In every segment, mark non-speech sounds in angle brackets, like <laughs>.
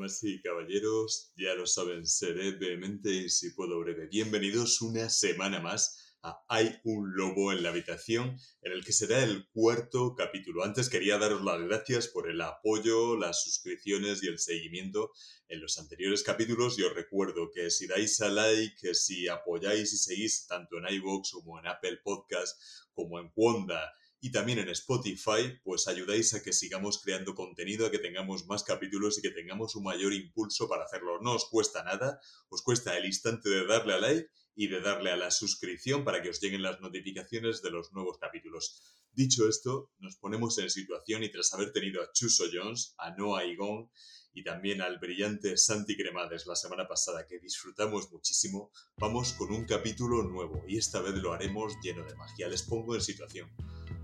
Damas y caballeros, ya lo saben, seré vehemente y si puedo breve. Bienvenidos una semana más a Hay un lobo en la habitación, en el que será el cuarto capítulo. Antes quería daros las gracias por el apoyo, las suscripciones y el seguimiento en los anteriores capítulos y os recuerdo que si dais a like, que si apoyáis y seguís tanto en iVoox como en Apple Podcast, como en Wanda, y también en Spotify, pues ayudáis a que sigamos creando contenido, a que tengamos más capítulos y que tengamos un mayor impulso para hacerlo. No os cuesta nada, os cuesta el instante de darle a like y de darle a la suscripción para que os lleguen las notificaciones de los nuevos capítulos. Dicho esto, nos ponemos en situación y tras haber tenido a Chuso Jones, a Noah Igon y también al brillante Santi Cremades la semana pasada que disfrutamos muchísimo, vamos con un capítulo nuevo y esta vez lo haremos lleno de magia. Les pongo en situación.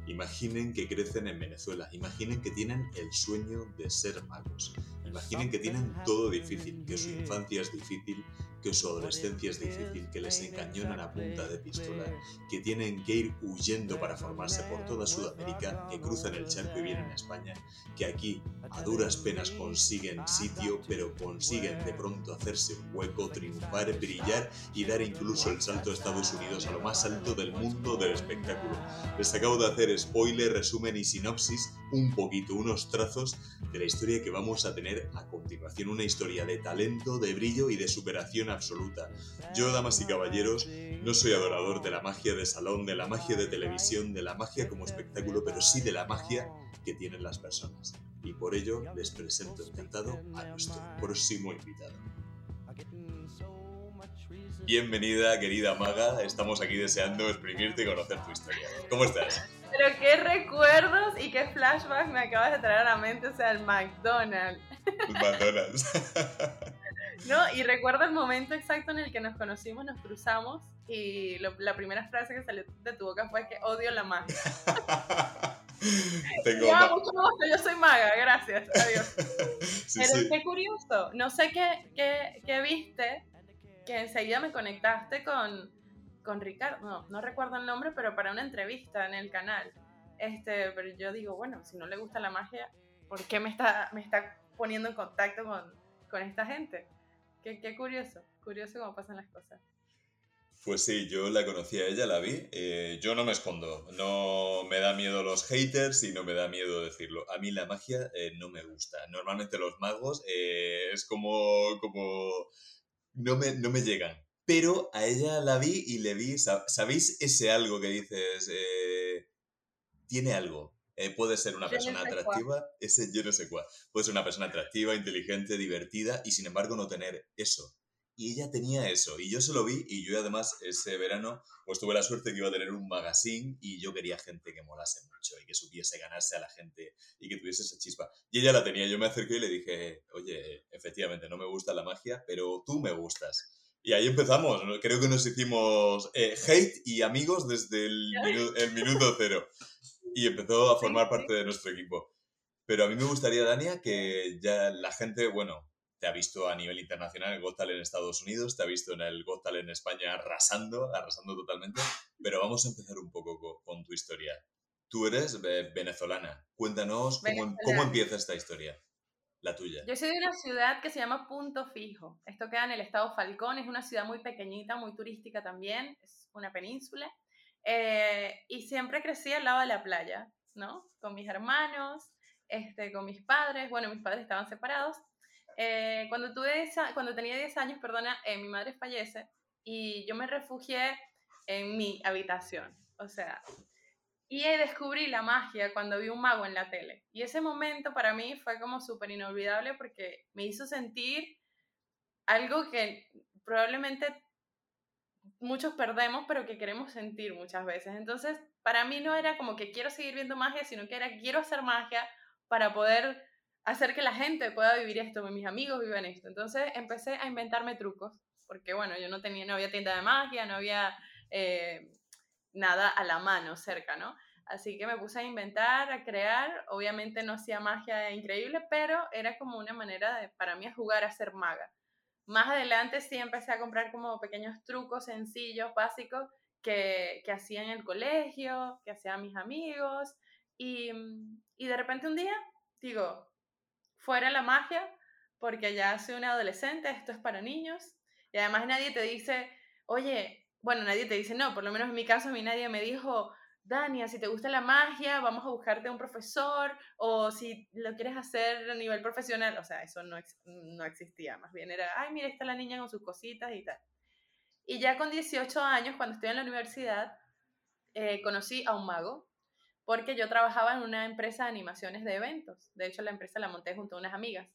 Imaginen que crecen en Venezuela, imaginen que tienen el sueño de ser magos, imaginen que tienen todo difícil, que su infancia es difícil, que su adolescencia es difícil, que les encañonan a punta de pistola, que tienen que ir huyendo para formarse por toda Sudamérica, que cruzan el charco y vienen a España, que aquí a duras penas consiguen sitio, pero consiguen de pronto hacerse un hueco, triunfar, brillar y dar incluso el salto a Estados Unidos a lo más alto del mundo del espectáculo. Les acabo de hacer spoiler, resumen y sinopsis, un poquito, unos trazos de la historia que vamos a tener a continuación, una historia de talento, de brillo y de superación absoluta. Yo, damas y caballeros, no soy adorador de la magia de salón, de la magia de televisión, de la magia como espectáculo, pero sí de la magia que tienen las personas. Y por ello les presento encantado a nuestro próximo invitado. Bienvenida, querida maga. Estamos aquí deseando exprimirte y conocer tu historia. ¿Cómo estás? Pero qué recuerdos y qué flashbacks me acabas de traer a la mente, o sea, el McDonald's. El McDonald's. <laughs> No, y recuerdo el momento exacto en el que nos conocimos, nos cruzamos y la primera frase que salió de tu boca fue que odio la magia. <laughs> Tengo ya, mucho gusto, yo soy maga, gracias, adiós. <laughs> Pero qué curioso, no sé qué, qué, qué, viste, que enseguida me conectaste con, con Ricardo, no, no recuerdo el nombre, pero para una entrevista en el canal. Este, pero yo digo, bueno, si no le gusta la magia, ¿por qué me está, me está poniendo en contacto con, con esta gente? Qué, curioso, curioso cómo pasan las cosas. Pues sí, yo la conocí a ella, la vi. Eh, yo no me escondo, no me da miedo los haters y no me da miedo decirlo. A mí la magia eh, no me gusta. Normalmente los magos eh, es como, como no me, no me llegan. Pero a ella la vi y le vi, ¿sabéis ese algo que dices? tiene algo, eh, puede ser una persona atractiva, ese yo no sé cuál. Puede ser una persona atractiva, inteligente, divertida y sin embargo no tener eso. Y ella tenía eso, y yo se lo vi, y yo además ese verano pues tuve la suerte que iba a tener un magazine y yo quería gente que molase mucho y que supiese ganarse a la gente y que tuviese esa chispa. Y ella la tenía, yo me acerqué y le dije, oye, efectivamente no me gusta la magia, pero tú me gustas. Y ahí empezamos, creo que nos hicimos eh, hate y amigos desde el, el minuto cero y empezó a formar parte de nuestro equipo. Pero a mí me gustaría, Dania, que ya la gente, bueno, te ha visto a nivel internacional en Got en Estados Unidos, te ha visto en el Got en España arrasando, arrasando totalmente, pero vamos a empezar un poco con, tu historia. Tú eres venezolana. Cuéntanos cómo, cómo, empieza esta historia, la tuya. Yo soy de una ciudad que se llama Punto Fijo. Esto queda en el estado Falcón, es una ciudad muy pequeñita, muy turística también, es una península. Eh, y siempre crecí al lado de la playa, ¿no? Con mis hermanos, este, con mis padres. Bueno, mis padres estaban separados. Eh, cuando, tuve cuando tenía 10 años, perdona, eh, mi madre fallece y yo me refugié en mi habitación. O sea, y descubrí la magia cuando vi un mago en la tele. Y ese momento para mí fue como súper inolvidable porque me hizo sentir algo que probablemente muchos perdemos, pero que queremos sentir muchas veces. Entonces, para mí no era como que quiero seguir viendo magia, sino que era quiero hacer magia para poder hacer que la gente pueda vivir esto, mis amigos vivan esto. Entonces, empecé a inventarme trucos, porque bueno, yo no tenía, no había tienda de magia, no había eh, nada a la mano cerca, ¿no? Así que me puse a inventar, a crear. Obviamente no hacía magia increíble, pero era como una manera de, para mí, jugar a ser maga. Más adelante sí empecé a comprar como pequeños trucos sencillos, básicos, que, que hacía en el colegio, que hacían mis amigos. Y, y de repente un día, digo, fuera la magia, porque ya soy una adolescente, esto es para niños, y además nadie te dice, oye, bueno, nadie te dice no, por lo menos en mi caso a mí nadie me dijo, Dania, si te gusta la magia, vamos a buscarte un profesor, o si lo quieres hacer a nivel profesional, o sea, eso no, no existía, más bien era, ay, mira, está la niña con sus cositas y tal. Y ya con 18 años, cuando estoy en la universidad, eh, conocí a un mago, porque yo trabajaba en una empresa de animaciones de eventos. De hecho, la empresa la monté junto a unas amigas.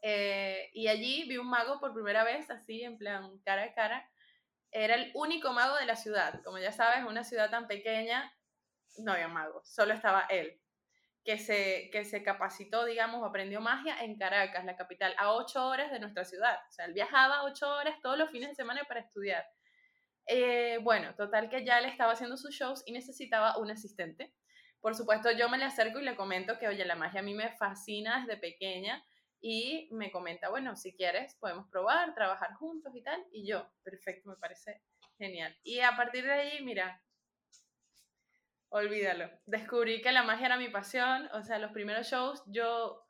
Eh, y allí vi un mago por primera vez, así, en plan, cara a cara. Era el único mago de la ciudad. Como ya sabes, una ciudad tan pequeña, no había mago, solo estaba él, que se, que se capacitó, digamos, aprendió magia en Caracas, la capital, a ocho horas de nuestra ciudad. O sea, él viajaba ocho horas todos los fines de semana para estudiar. Eh, bueno, total que ya le estaba haciendo sus shows y necesitaba un asistente. Por supuesto, yo me le acerco y le comento que, oye, la magia a mí me fascina desde pequeña y me comenta, bueno, si quieres, podemos probar, trabajar juntos y tal. Y yo, perfecto, me parece genial. Y a partir de ahí, mira, olvídalo. Descubrí que la magia era mi pasión, o sea, los primeros shows yo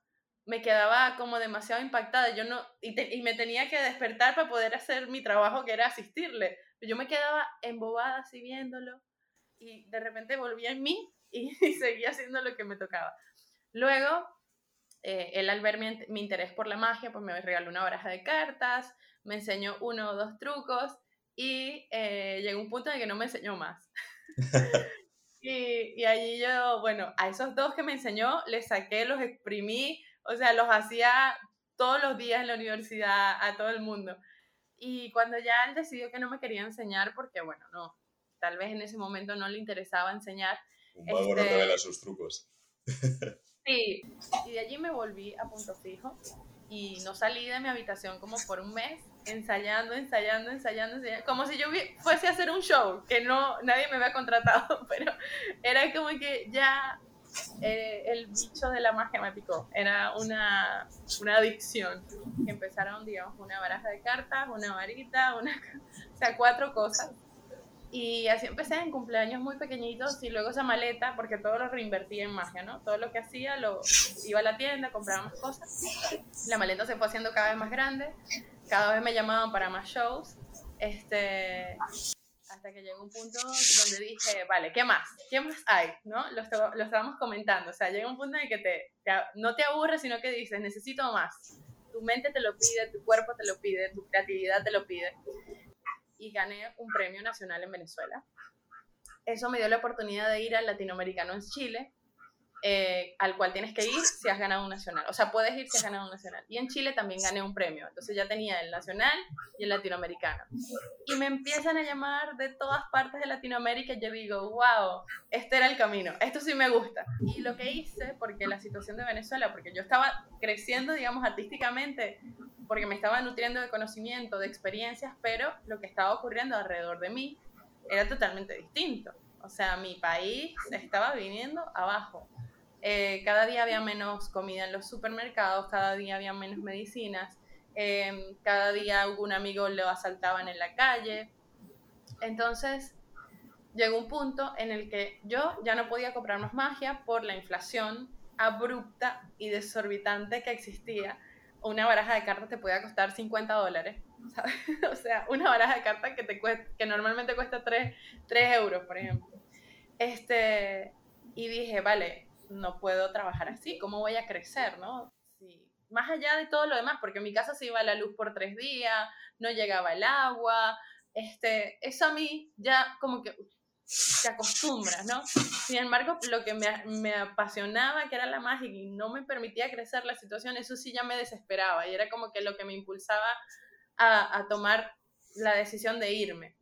me quedaba como demasiado impactada, yo no, y, me tenía que despertar para poder hacer mi trabajo que era asistirle. Yo me quedaba embobada así viéndolo y de repente volvía en mí y, <laughs> seguía haciendo lo que me tocaba. Luego, eh, él al ver mi, mi, interés por la magia, pues me regaló una baraja de cartas, me enseñó uno o dos trucos y eh, llegó un punto en que no me enseñó más. <laughs> Y, y allí yo, bueno, a esos dos que me enseñó, les saqué, los exprimí, o sea, los hacía todos los días en la universidad a todo el mundo. Y cuando ya él decidió que no me quería enseñar, porque bueno, no, tal vez en ese momento no le interesaba enseñar. Un mago no este revela sus trucos. <laughs> Sí, y de allí me volví a punto fijo y no salí de mi habitación como por un mes ensayando, ensayando, ensayando, ensayando, como si yo fuese a hacer un show, que no, nadie me había contratado, <laughs> pero era como que ya eh, el bicho de la magia me picó, era una, una adicción, que empezaron, digamos, una baraja de cartas, una varita, una, <laughs> o sea, cuatro cosas, y así empecé en cumpleaños muy pequeñitos y luego esa maleta, porque todo lo reinvertía en magia, ¿no? Todo lo que hacía, lo iba a la tienda, compraba más cosas. La maleta se fue haciendo cada vez más grande, cada vez me llamaban para más shows. Este, hasta que llegó un punto donde dije, vale, ¿qué más? ¿Qué más hay? ¿No? Lo, lo estábamos comentando. O sea, llega un punto en el que te, no te aburres, sino que dices, necesito más. Tu mente te lo pide, tu cuerpo te lo pide, tu creatividad te lo pide y gané un premio nacional en Venezuela. Eso me dio la oportunidad de ir al latinoamericano en Chile, eh, al cual tienes que ir si has ganado un nacional. O sea, puedes ir si has ganado un nacional. Y en Chile también gané un premio. Entonces ya tenía el nacional y el latinoamericano. Y me empiezan a llamar de todas partes de Latinoamérica y yo digo, wow, este era el camino. Esto sí me gusta. Y lo que hice, porque la situación de Venezuela, porque yo estaba creciendo, digamos, artísticamente porque me estaba nutriendo de conocimiento, de experiencias, pero lo que estaba ocurriendo alrededor de mí era totalmente distinto. O sea, mi país estaba viniendo abajo. Eh, cada día había menos comida en los supermercados, cada día había menos medicinas, em, cada día algún amigo lo asaltaban en la calle. Entonces, llegó un punto en el que yo ya no podía comprar más magia por la inflación abrupta y desorbitante que existía una baraja de cartas te puede costar 50 dólares. <laughs> o sea, una baraja de cartas que, te que normalmente cuesta 3, 3 euros, por ejemplo. Este, y dije, vale, no puedo trabajar así, ¿cómo voy a crecer, no? Más allá de todo lo demás, porque en mi casa se iba la luz por tres días, no llegaba el agua, este, eso a mí ya como que te acostumbras, ¿no? Sin embargo, lo que me, me, apasionaba, que era la magia y no me permitía crecer la situación, eso sí ya me desesperaba y era como que lo que me impulsaba a, a tomar la decisión de irme.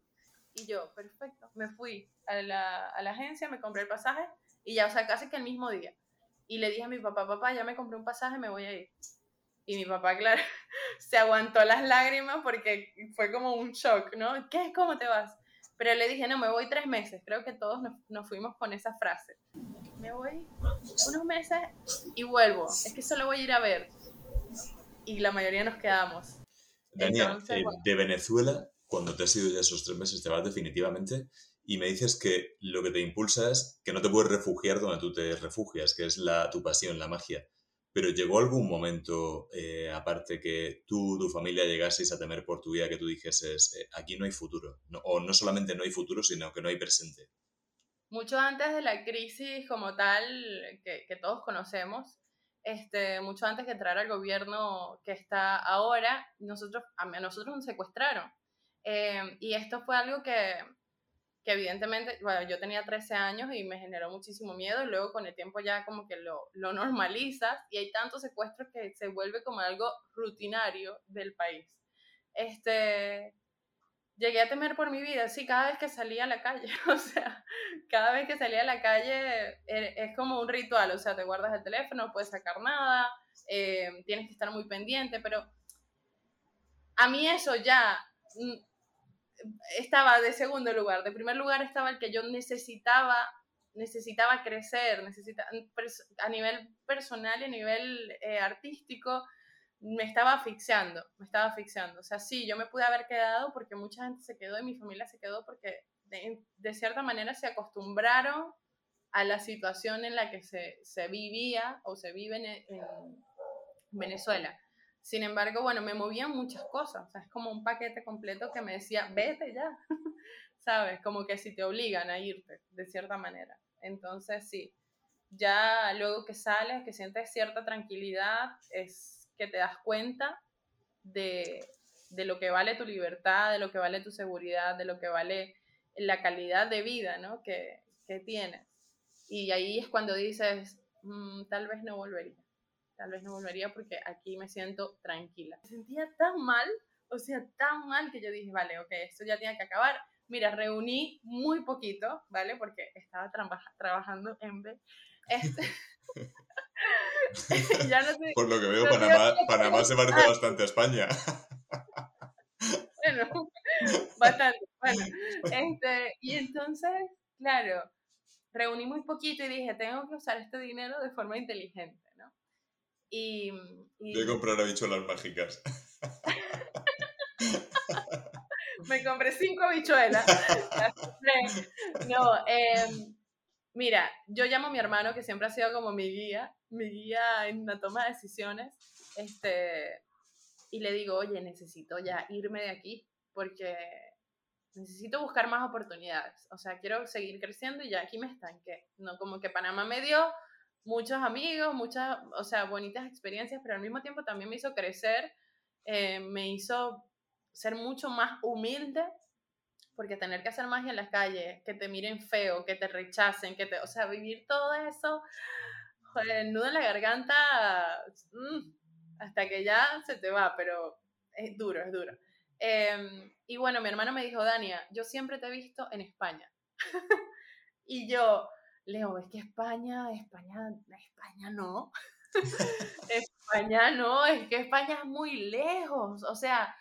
Y yo, perfecto, me fui a la, a la, agencia, me compré el pasaje y ya, o sea, casi que el mismo día. Y le dije a mi papá, papá, ya me compré un pasaje, me voy a ir. Y mi papá, claro, <laughs> se aguantó las lágrimas porque fue como un shock, ¿no? ¿Qué? ¿Cómo te vas? Pero le dije, no, me voy tres meses. Creo que todos nos, nos fuimos con esa frase. Me voy unos meses y vuelvo. Es que solo voy a ir a ver. Y la mayoría nos quedamos. Daniel, eh, de Venezuela, cuando te has ido ya esos tres meses, te vas definitivamente y me dices que lo que te impulsa es que no te puedes refugiar donde tú te refugias, que es la, tu pasión, la magia. pero llegó algún momento, eh, aparte que tú, tu familia llegaseis a temer por tu vida, que tú dijeses, eh, aquí no hay futuro, o no solamente no hay futuro, sino que no hay presente. Mucho antes de la crisis como tal, que, que todos conocemos, este, mucho antes que entrar al gobierno que está ahora, nosotros, a nosotros nos secuestraron. Eh, y esto fue algo que, que evidentemente, bueno, yo tenía 13 años y me generó muchísimo miedo y luego con el tiempo ya como que lo, lo normalizas y hay tantos secuestros que se vuelve como algo rutinario del país. Este, llegué a temer por mi vida, sí, cada vez que salía a la calle, <laughs> o sea, cada vez que salía a la calle eh, es como un ritual, o sea, te guardas el teléfono, no puedes sacar nada, eh, tienes que estar muy pendiente, pero a mí eso ya mm, estaba de segundo lugar. De primer lugar estaba el que yo necesitaba, necesitaba crecer, necesita, a nivel personal y a nivel eh, artístico, me estaba asfixiando, me estaba asfixiando. O sea, sí, yo me pude haber quedado porque mucha gente se quedó y mi familia se quedó porque de, cierta manera se acostumbraron a la situación en la que se, se vivía o se vive en Venezuela. Sin embargo, bueno, me movían muchas cosas, o sea, es como un paquete completo que me decía, vete ya, <laughs> ¿sabes? Como que si te obligan a irte, de cierta manera. Entonces, sí, ya luego que sales, que sientes cierta tranquilidad, es que te das cuenta de, de lo que vale tu libertad, de lo que vale tu seguridad, de lo que vale la calidad de vida, ¿no? Que, que tienes. Y ahí es cuando dices, mm, tal vez no volvería tal vez no volvería porque aquí me siento tranquila. Me sentía tan mal, o sea, tan mal que yo dije, vale, ok, esto ya tiene que acabar. Mira, reuní muy poquito, ¿vale? Porque estaba trabajando en B. Este... <laughs> ya no Por lo que veo, Panamá, Panamá se parece bastante a España. bueno, <laughs> bastante. Bueno, este, y entonces, claro, reuní muy poquito y dije, tengo que usar este dinero de forma inteligente. Y, y... Voy a comprar habichuelas mágicas. <laughs> Me compré cinco habichuelas. <laughs> no, em, mira, yo llamo a mi hermano, que siempre ha sido como mi guía, mi guía en la toma de decisiones, este, y le digo, oye, necesito ya irme de aquí, porque necesito buscar más oportunidades. O sea, quiero seguir creciendo y ya aquí me estanqué. No, como que Panamá me dio muchos amigos, muchas, o sea, bonitas experiencias, pero al mismo tiempo también me hizo crecer, eh, me hizo ser mucho más humilde, porque tener que hacer magia en las calles, que te miren feo, que te rechacen, que te, o sea, vivir todo eso, joder, el nudo en la garganta, mm, hasta que ya se te va, pero es duro, es duro. Em, y bueno, mi hermano me dijo, Dania, yo siempre te he visto en España. <laughs> y yo, Leo, es que España, España, España no. <laughs> España no, es que España es muy lejos. O sea,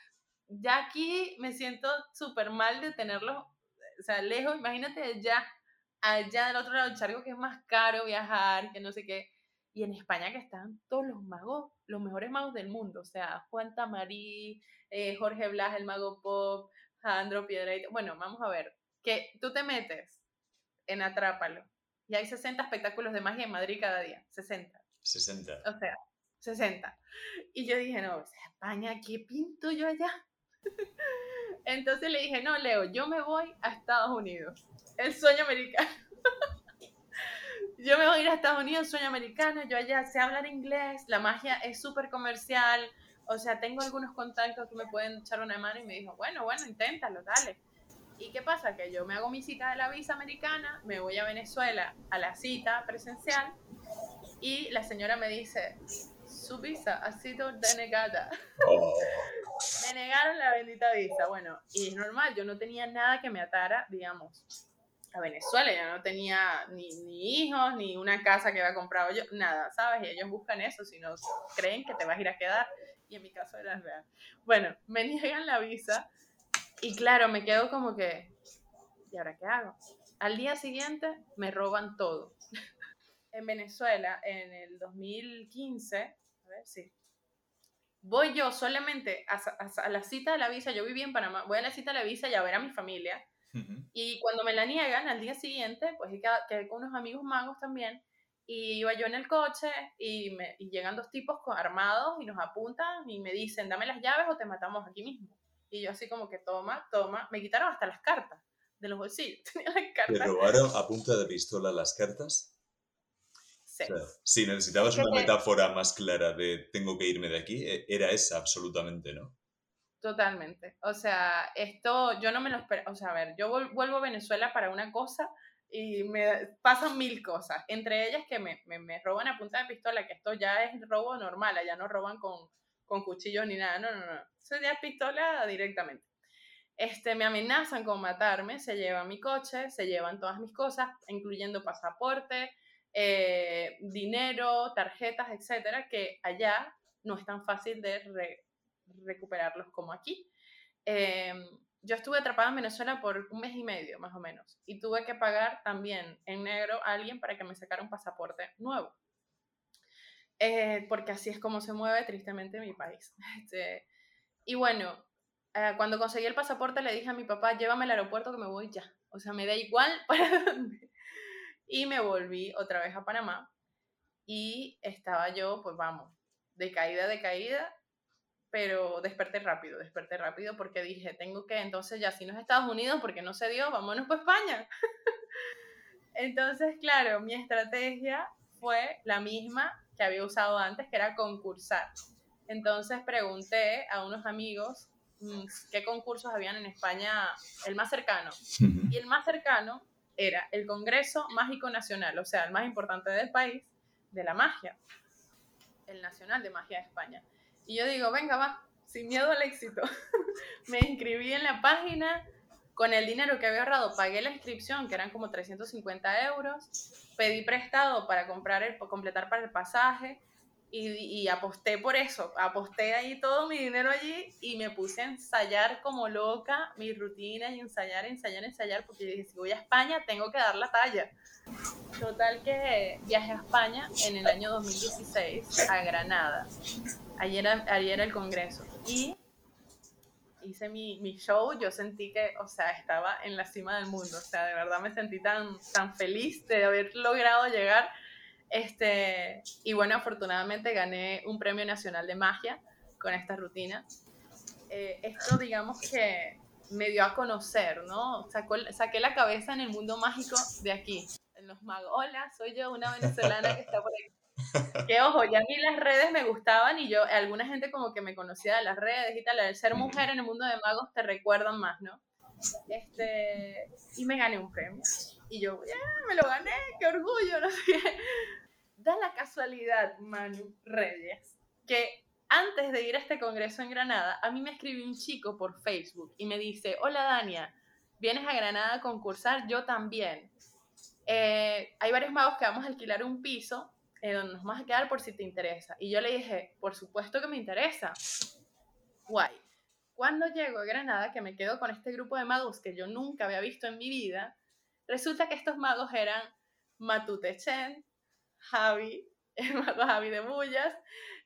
ya aquí me siento súper mal de tenerlo, o sea, lejos. Imagínate allá, allá del otro lado del charco que es más caro viajar, que no sé qué. Y en España que están todos los magos, los mejores magos del mundo. O sea, Juan Tamarí, eh, Jorge Blas, el mago pop, Jandro Piedraito. Bueno, vamos a ver, que tú te metes en Atrápalo y hay 60 espectáculos de magia en Madrid cada día. 60. 60. O sea, 60. Y yo dije, no, España, ¿qué pinto yo allá? <laughs> Entonces le dije, no, Leo, yo me voy a Estados Unidos. El sueño americano. <laughs> yo me voy a ir a Estados Unidos, sueño americano. Yo allá sé hablar inglés. La magia es súper comercial. O sea, tengo algunos contactos que me pueden echar una mano. Y me dijo, bueno, bueno, inténtalo, dale. ¿Y qué pasa? Que yo me hago mi cita de la visa americana, me voy a Venezuela a la cita presencial y la señora me dice, su visa ha sido denegada. Oh. me negaron la bendita visa. Bueno, y es normal, yo no tenía nada que me atara, digamos, a Venezuela. Yo no tenía ni, ni hijos, ni una casa que había comprado yo, nada, ¿sabes? Y ellos buscan eso, si no creen que te vas a ir a quedar. Y en mi caso era real. Bueno, me <laughs> niegan la visa y claro, me quedo como que, ¿y ahora qué hago? Al día siguiente me roban todo. <laughs> en Venezuela, en el 2015, a ver, sí. Voy yo solamente a, la cita de la visa, yo viví en Panamá, voy a la cita de la visa y a ver a mi familia. Y cuando me la niegan, al día siguiente, pues quedé con unos amigos magos también, Y iba yo en el coche y, me, y llegan dos tipos armados y nos apuntan y me dicen, dame las llaves o te matamos aquí mismo. Y yo así como que toma, toma, me quitaron hasta las cartas de los bolsillos. <laughs> Tenía las cartas. ¿Te robaron a punta de pistola las cartas? Sí. si necesitabas una metáfora más clara de tengo que irme de aquí, e, era esa absolutamente, ¿no? Totalmente. O sea, esto yo no me lo espero. O sea, a ver, yo vuelvo a Venezuela para una cosa y me pasan mil cosas. Entre ellas que me, me, roban a punta de pistola, que esto ya es robo normal, allá no roban con, con cuchillos ni nada. No, no, no. Es pistola directamente. Este, me amenazan con matarme, se llevan mi coche, se llevan todas mis cosas, incluyendo pasaporte, eh, dinero, tarjetas, etcétera, que allá no es tan fácil de recuperarlos como aquí. Em, yo estuve atrapada en Venezuela por un mes y medio, más o menos, y tuve que pagar también en negro a alguien para que me sacara un pasaporte nuevo. Eh, porque así es como se mueve tristemente mi país. <laughs> Este, y bueno, eh, cuando conseguí el pasaporte le dije a mi papá, llévame al aeropuerto que me voy ya. O sea, me da igual <laughs> para dónde. Y me volví otra vez a Panamá y estaba yo, pues vamos, de caída, de caída, pero desperté rápido, desperté rápido porque dije, tengo que, entonces ya si no es Estados Unidos, porque no se dio, vámonos para España. <laughs> entonces, claro, mi estrategia fue la misma que había usado antes, que era concursar. Entonces pregunté a unos amigos mm, qué concursos habían en España, el más cercano. Y el más cercano era el Congreso Mágico Nacional, o sea, el más importante del país, de la magia, el Nacional de Magia de España. Y yo digo, venga, va, sin miedo al éxito. <laughs> me inscribí en la página, con el dinero que había ahorrado pagué la inscripción, que eran como 350 euros, pedí prestado para comprar el, completar para el pasaje, y, aposté por eso, aposté ahí todo mi dinero allí y me puse a ensayar como loca mi rutina y ensayar, ensayar, ensayar, porque dije, si voy a España tengo que dar la talla. Total que viajé a España en el año 2016 a Granada. Ayer era, ayer el congreso y hice mi, mi, show, yo sentí que, o sea, estaba en la cima del mundo, o sea, de verdad me sentí tan, tan feliz de haber logrado llegar este, y bueno, afortunadamente gané un premio nacional de magia con esta rutina. Eh, esto, digamos que me dio a conocer, ¿no? Sacó, saqué la cabeza en el mundo mágico de aquí, en los magos. Hola, soy yo, una venezolana que está por aquí. <laughs> Que ojo, ya a mí las redes me gustaban y yo, alguna gente como que me conocía de las redes y tal, el ser mujer en el mundo de magos te recuerdan más, ¿no? Este, y me gané un premio. Y yo, yeah, me lo gané, qué orgullo, no sé <laughs> da la casualidad, Manu Reyes, que antes de ir a este congreso en Granada, a mí me escribió un chico por Facebook y me dice, hola Dania, ¿vienes a Granada a concursar? Yo también. Eh, hay varios magos que vamos a alquilar un piso eh, donde nos vamos a quedar por si te interesa. Y yo le dije, por supuesto que me interesa. Guay. Cuando llego a Granada, que me quedo con este grupo de magos que yo nunca había visto en mi vida, resulta que estos magos eran Matute Chen, Javi, el <laughs> mago Javi de Bullas,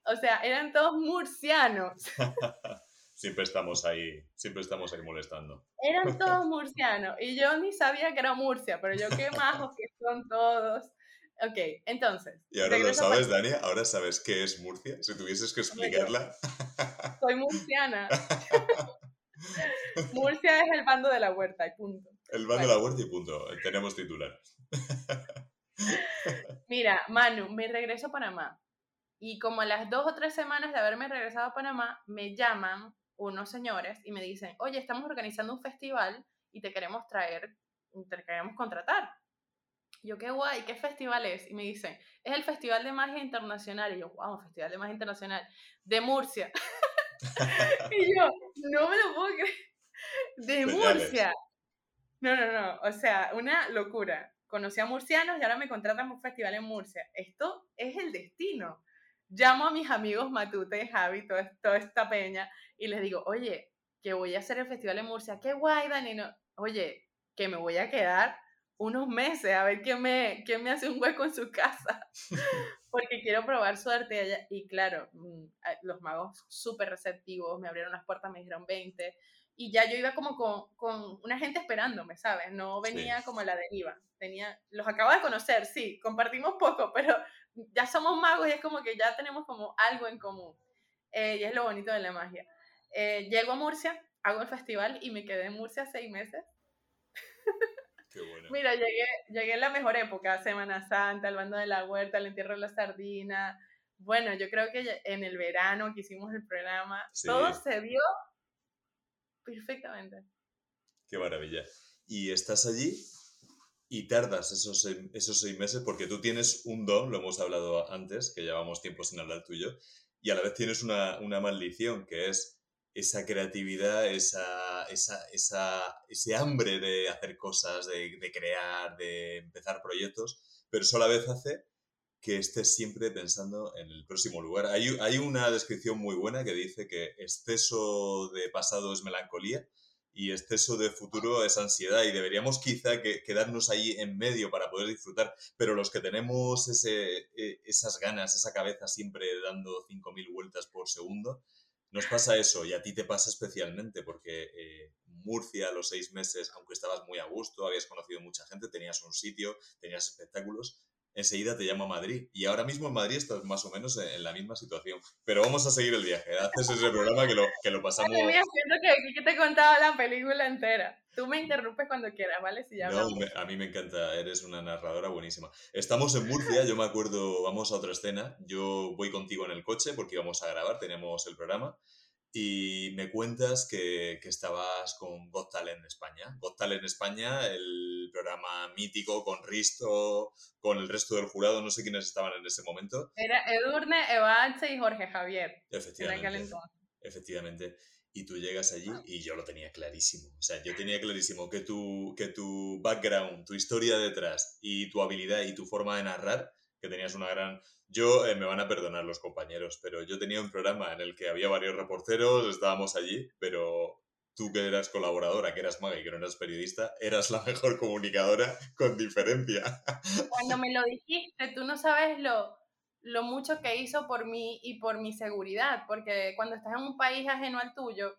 o sea, eran todos murcianos. <laughs> siempre estamos ahí, siempre estamos ahí molestando. Eran todos <laughs> murcianos y yo ni sabía que era Murcia, pero yo qué majos que son todos. Ok, entonces. ¿Y ahora lo sabes, Dania? ¿Ahora sabes qué es Murcia? Si tuvieses que explicarla. Soy murciana. <laughs> Murcia es el bando de la huerta y punto. El bando de la huerta y punto. Tenemos titular. <laughs> Mira, Manu, me regreso a Panamá. Y como a las dos o tres semanas de haberme regresado a Panamá, me llaman unos señores y me dicen, oye, estamos organizando un festival y te queremos traer, te queremos contratar. Yo, qué guay, ¿qué festival es? Y me dicen, es el Festival de Magia Internacional. Y yo, wow, Festival de Magia Internacional de Murcia. <laughs> <laughs> y yo, no me lo puedo creer. De Murcia. No, no, no, o sea, una locura conocí a murcianos y ahora me contratan a un festival en Murcia. Esto es el destino. Llamo a mis amigos Matute, Javi, toda esta peña, y les digo, oye, que voy a hacer el festival en Murcia. Qué guay, Dani. oye, que me voy a quedar unos meses a ver quién me, quién me hace un hueco en su casa. <laughs> Porque quiero probar suerte allá. Y claro, mm, los magos súper receptivos, me abrieron las puertas, me dijeron 20. y ya yo iba como con, con una gente esperándome, ¿sabes? No venía como a la deriva. Tenía, los acabo de conocer, sí, compartimos poco, pero ya somos magos y es como que ya tenemos como algo en común. Eh, y es lo bonito de la magia. Eh, llego a Murcia, hago el festival y me quedé en Murcia seis meses. <laughs> Qué bueno. Mira, llegué, llegué en la mejor época, Semana Santa, el bando de la huerta, el entierro de la sardina. Bueno, yo creo que en el verano que hicimos el programa, todo se dio perfectamente. Qué maravilla. Y estás allí y tardas esos, esos seis meses porque tú tienes un don, lo hemos hablado antes, que llevamos tiempo sin hablar tú y yo, y a la vez tienes una, una maldición, que es esa creatividad, esa, esa, esa, ese hambre de hacer cosas, de, crear, de empezar proyectos, pero eso a la vez hace que estés siempre pensando en el próximo lugar. Hay, hay una descripción muy buena que dice que exceso de pasado es melancolía y exceso de futuro es ansiedad y deberíamos quizá que, quedarnos ahí en medio para poder disfrutar, pero los que tenemos ese, e, esas ganas, esa cabeza siempre dando 5.000 vueltas por segundo, nos pasa eso y a ti te pasa especialmente porque eh, Murcia a los seis meses, aunque estabas muy a gusto, habías conocido mucha gente, tenías un sitio, tenías espectáculos, enseguida te llama Madrid. Y ahora mismo en Madrid estás más o menos en, la misma situación. Pero vamos a seguir el viaje. Haces ese programa que lo, que lo pasamos. Estoy siento que que te he contado la película entera. Tú me interrumpes cuando quieras, ¿vale? Si ya no, a mí me encanta. Eres una narradora buenísima. Estamos en Murcia. Yo me acuerdo, vamos a otra escena. Yo voy contigo en el coche porque íbamos a grabar, tenemos el programa y me cuentas que, que, estabas con Got Talent España. Got Talent España, el programa mítico con Risto, con el resto del jurado, no sé quiénes estaban en ese momento. Era Edurne, Evanche y Jorge Javier. Efectivamente. Efectivamente. Y tú llegas allí y yo lo tenía clarísimo. O sea, yo tenía clarísimo que tu, que tu background, tu historia detrás y tu habilidad y tu forma de narrar, que tenías una gran yo, eh, me van a perdonar los compañeros, pero yo tenía un programa en el que había varios reporteros, estábamos allí, pero tú que eras colaboradora, que eras maga y que no eras periodista, eras la mejor comunicadora con diferencia. <laughs> Cuando me lo dijiste, tú no sabes lo, lo mucho que hizo por mí y por mi seguridad, porque cuando estás en un país ajeno al tuyo,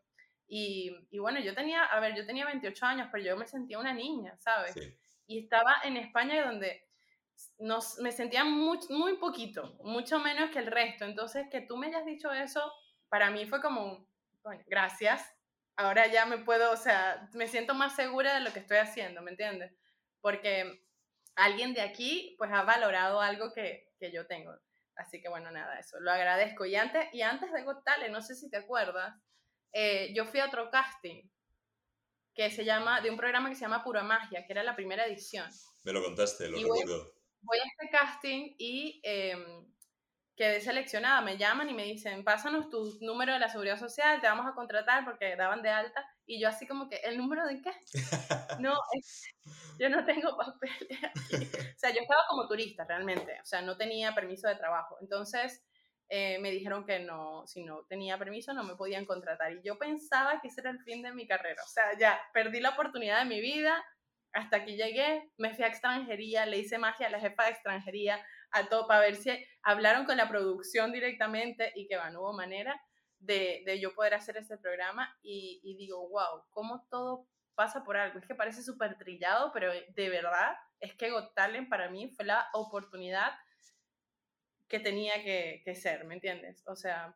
y, y bueno, yo tenía, a ver, yo tenía 28 años, pero yo me sentía una niña, ¿sabes? Y estaba en España donde nos, me sentía muy, muy poquito, mucho menos que el resto. Entonces, que tú me hayas dicho eso, para mí fue como, bueno, gracias. Ahora ya me puedo, o sea, me siento más segura de lo que estoy haciendo, ¿me entiendes? Porque alguien de aquí, pues, ha valorado algo que, que yo tengo. Así que, bueno, nada, eso, lo agradezco. Y antes, y antes de Got no sé si te acuerdas, eh, yo fui a otro casting que se llama, de un programa que se llama Pura Magia, que era la primera edición. Me lo contaste, lo recuerdo voy a este casting y eh, quedé seleccionada. Me llaman y me dicen, pásanos tu número de la seguridad social, te vamos a contratar porque daban de alta. Y yo así como que, ¿el número de qué? <laughs> no, yo no tengo papeles O sea, yo estaba como turista realmente, o sea, no tenía permiso de trabajo. Entonces... Eh, me dijeron que no, si no tenía permiso no me podían contratar. Y yo pensaba que ese era el fin de mi carrera. O sea, ya perdí la oportunidad de mi vida, hasta aquí llegué, me fui a extranjería, le hice magia a la jefa de extranjería, a todo, para ver si hablaron con la producción directamente y que va, no hubo manera de, yo poder hacer ese programa y, y, digo, wow, cómo todo pasa por algo. Es que parece súper trillado, pero de verdad es que Got Talent para mí fue la oportunidad que tenía que, que ser, ¿me entiendes? O sea,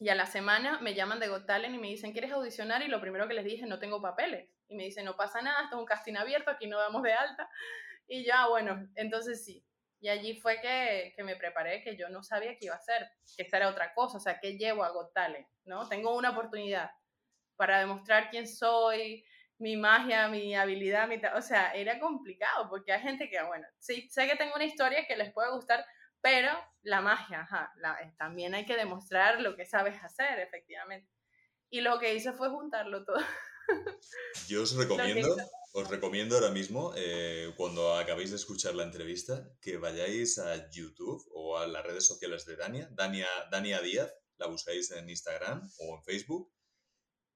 y a la semana me llaman de Got Talent y me dicen, ¿quieres audicionar? Y lo primero que les dije, no tengo papeles. Y me dice, no pasa nada, esto es un casting abierto, aquí no damos de alta. Y ya, bueno, entonces sí. Y allí fue que, que, me preparé, que yo no sabía qué iba a hacer, que esta era otra cosa, o sea, ¿qué llevo a Got ¿no? Tengo una oportunidad para demostrar quién soy, mi magia, mi habilidad, mi o sea, era complicado, porque hay gente que, bueno, sí, sé que tengo una historia que les puede gustar, pero la magia, ajá, eh, también hay que demostrar lo que sabes hacer, efectivamente. Y lo que hice fue juntarlo todo. <laughs> Yo os <laughs> recomiendo, os recomiendo ahora mismo, eh, cuando acabéis de escuchar la entrevista, que vayáis a YouTube o a las redes sociales de Dania, Dania, Dania Díaz, la buscáis en Instagram o en Facebook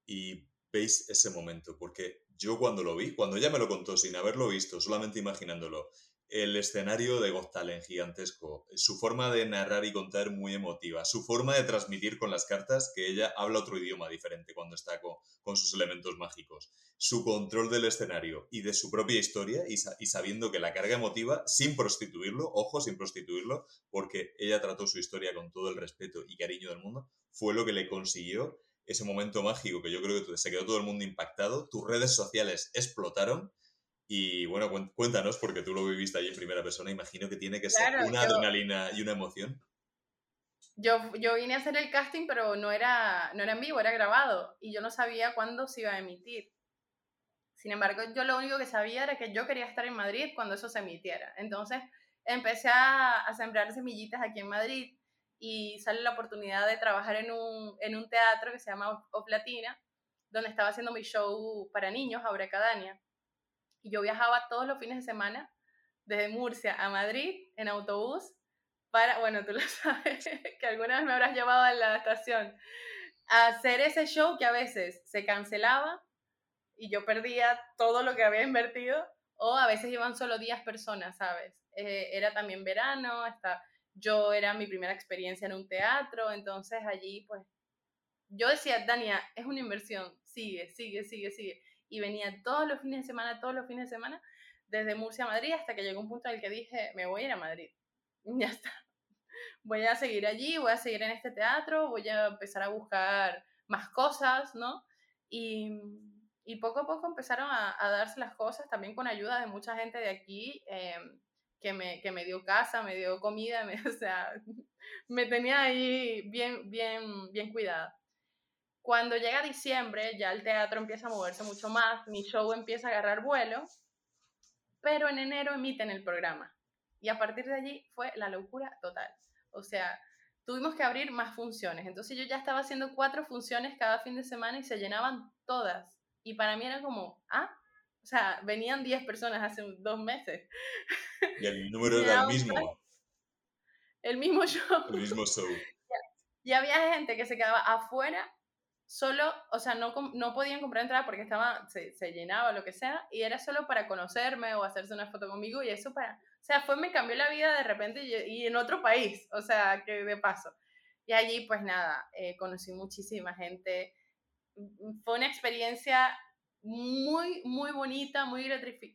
y veis ese momento, porque yo cuando lo vi, cuando ella me lo contó sin haberlo visto, solamente imaginándolo, el escenario de Got Talent gigantesco, su forma de narrar y contar muy emotiva, su forma de transmitir con las cartas que ella habla otro idioma diferente cuando está con, sus elementos mágicos, su control del escenario y de su propia historia y, y sabiendo que la carga emotiva, sin prostituirlo, ojo, sin prostituirlo, porque ella trató su historia con todo el respeto y cariño del mundo, fue lo que le consiguió ese momento mágico que yo creo que se quedó todo el mundo impactado, tus redes sociales explotaron y bueno, cuéntanos, porque tú lo viviste ahí en primera persona, imagino que tiene que ser una adrenalina y una emoción. Yo, yo vine a hacer el casting, pero no era, no era en vivo, era grabado, y yo no sabía cuándo se iba a emitir. Sin embargo, yo lo único que sabía era que yo quería estar en Madrid cuando eso se emitiera. Entonces, empecé a, a sembrar semillitas aquí en Madrid y sale la oportunidad de trabajar en un, en un teatro que se llama O Platina, donde estaba haciendo mi show para niños, Abracadania. Y yo viajaba todos los fines de semana desde Murcia a Madrid en autobús para, bueno, tú lo <laughs> sabes, que alguna vez me habrás llevado a la estación, a hacer ese show que a veces se cancelaba y yo perdía todo lo que había invertido, o a veces iban solo 10 personas, ¿sabes? Eh, era también verano, hasta yo era mi primera experiencia en un teatro, entonces allí pues yo decía, Dania, es una inversión, sigue, sigue, sigue, sigue y venía todos los fines de semana, todos los fines de semana, desde Murcia a Madrid, hasta que llegó un punto en el que dije, me voy a ir a Madrid. <laughs> Ya está. Voy a seguir allí, voy a seguir en este teatro, voy a empezar a buscar más cosas, ¿no? Y, y poco a poco empezaron a, darse las cosas, también con ayuda de mucha gente de aquí, eh, que, me, que me dio casa, me dio comida, <laughs> me, o sea, me tenía ahí bien, bien, bien cuidada. Cuando llega diciembre, ya el teatro empieza a moverse mucho más, mi show empieza a agarrar vuelo, pero en enero emiten el programa. Y a partir de allí fue la locura total. O sea, tuvimos que abrir más funciones. Entonces yo ya estaba haciendo cuatro funciones cada fin de semana y se llenaban todas. Y para mí era como, ah, o sea, venían 10 personas hace dos meses. Y el <laughs> número era el mismo. El mismo <laughs> show. El mismo show. <laughs> Y había gente que se quedaba afuera solo, o sea, no, no podían comprar entrada porque estaba, se, se llenaba lo que sea, y era solo para conocerme o hacerse una foto conmigo, y eso para, o sea, fue, me cambió la vida de repente y, en otro país, o sea, que de paso. Y allí, pues nada, eh, conocí muchísima gente. Fue una experiencia muy, muy bonita, muy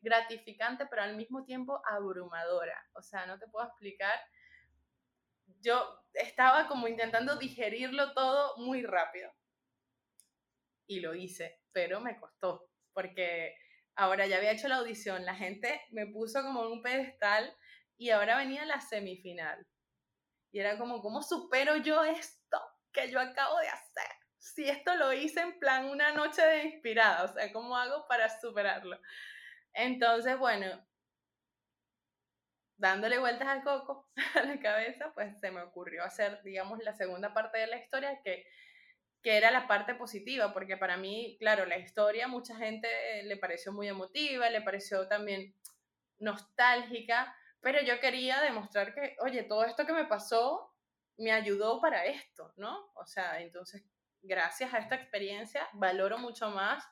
gratificante, pero al mismo tiempo abrumadora. O sea, no te puedo explicar. Yo estaba como intentando digerirlo todo muy rápido y lo hice, pero me costó, porque ahora ya había hecho la audición, la gente me puso como en un pedestal y ahora venía la semifinal. Y era como, ¿cómo supero yo esto que yo acabo de hacer? Si esto lo hice en plan una noche de inspirada, o sea, ¿cómo hago para superarlo? Entonces, bueno, dándole vueltas al coco <laughs> a la cabeza, pues se me ocurrió hacer, digamos, la segunda parte de la historia que que era la parte positiva, porque para mí, claro, la historia mucha gente le pareció muy emotiva, le pareció también nostálgica, pero yo quería demostrar que, oye, todo esto que me pasó me ayudó para esto, ¿no? O sea, entonces, gracias a esta experiencia, valoro mucho más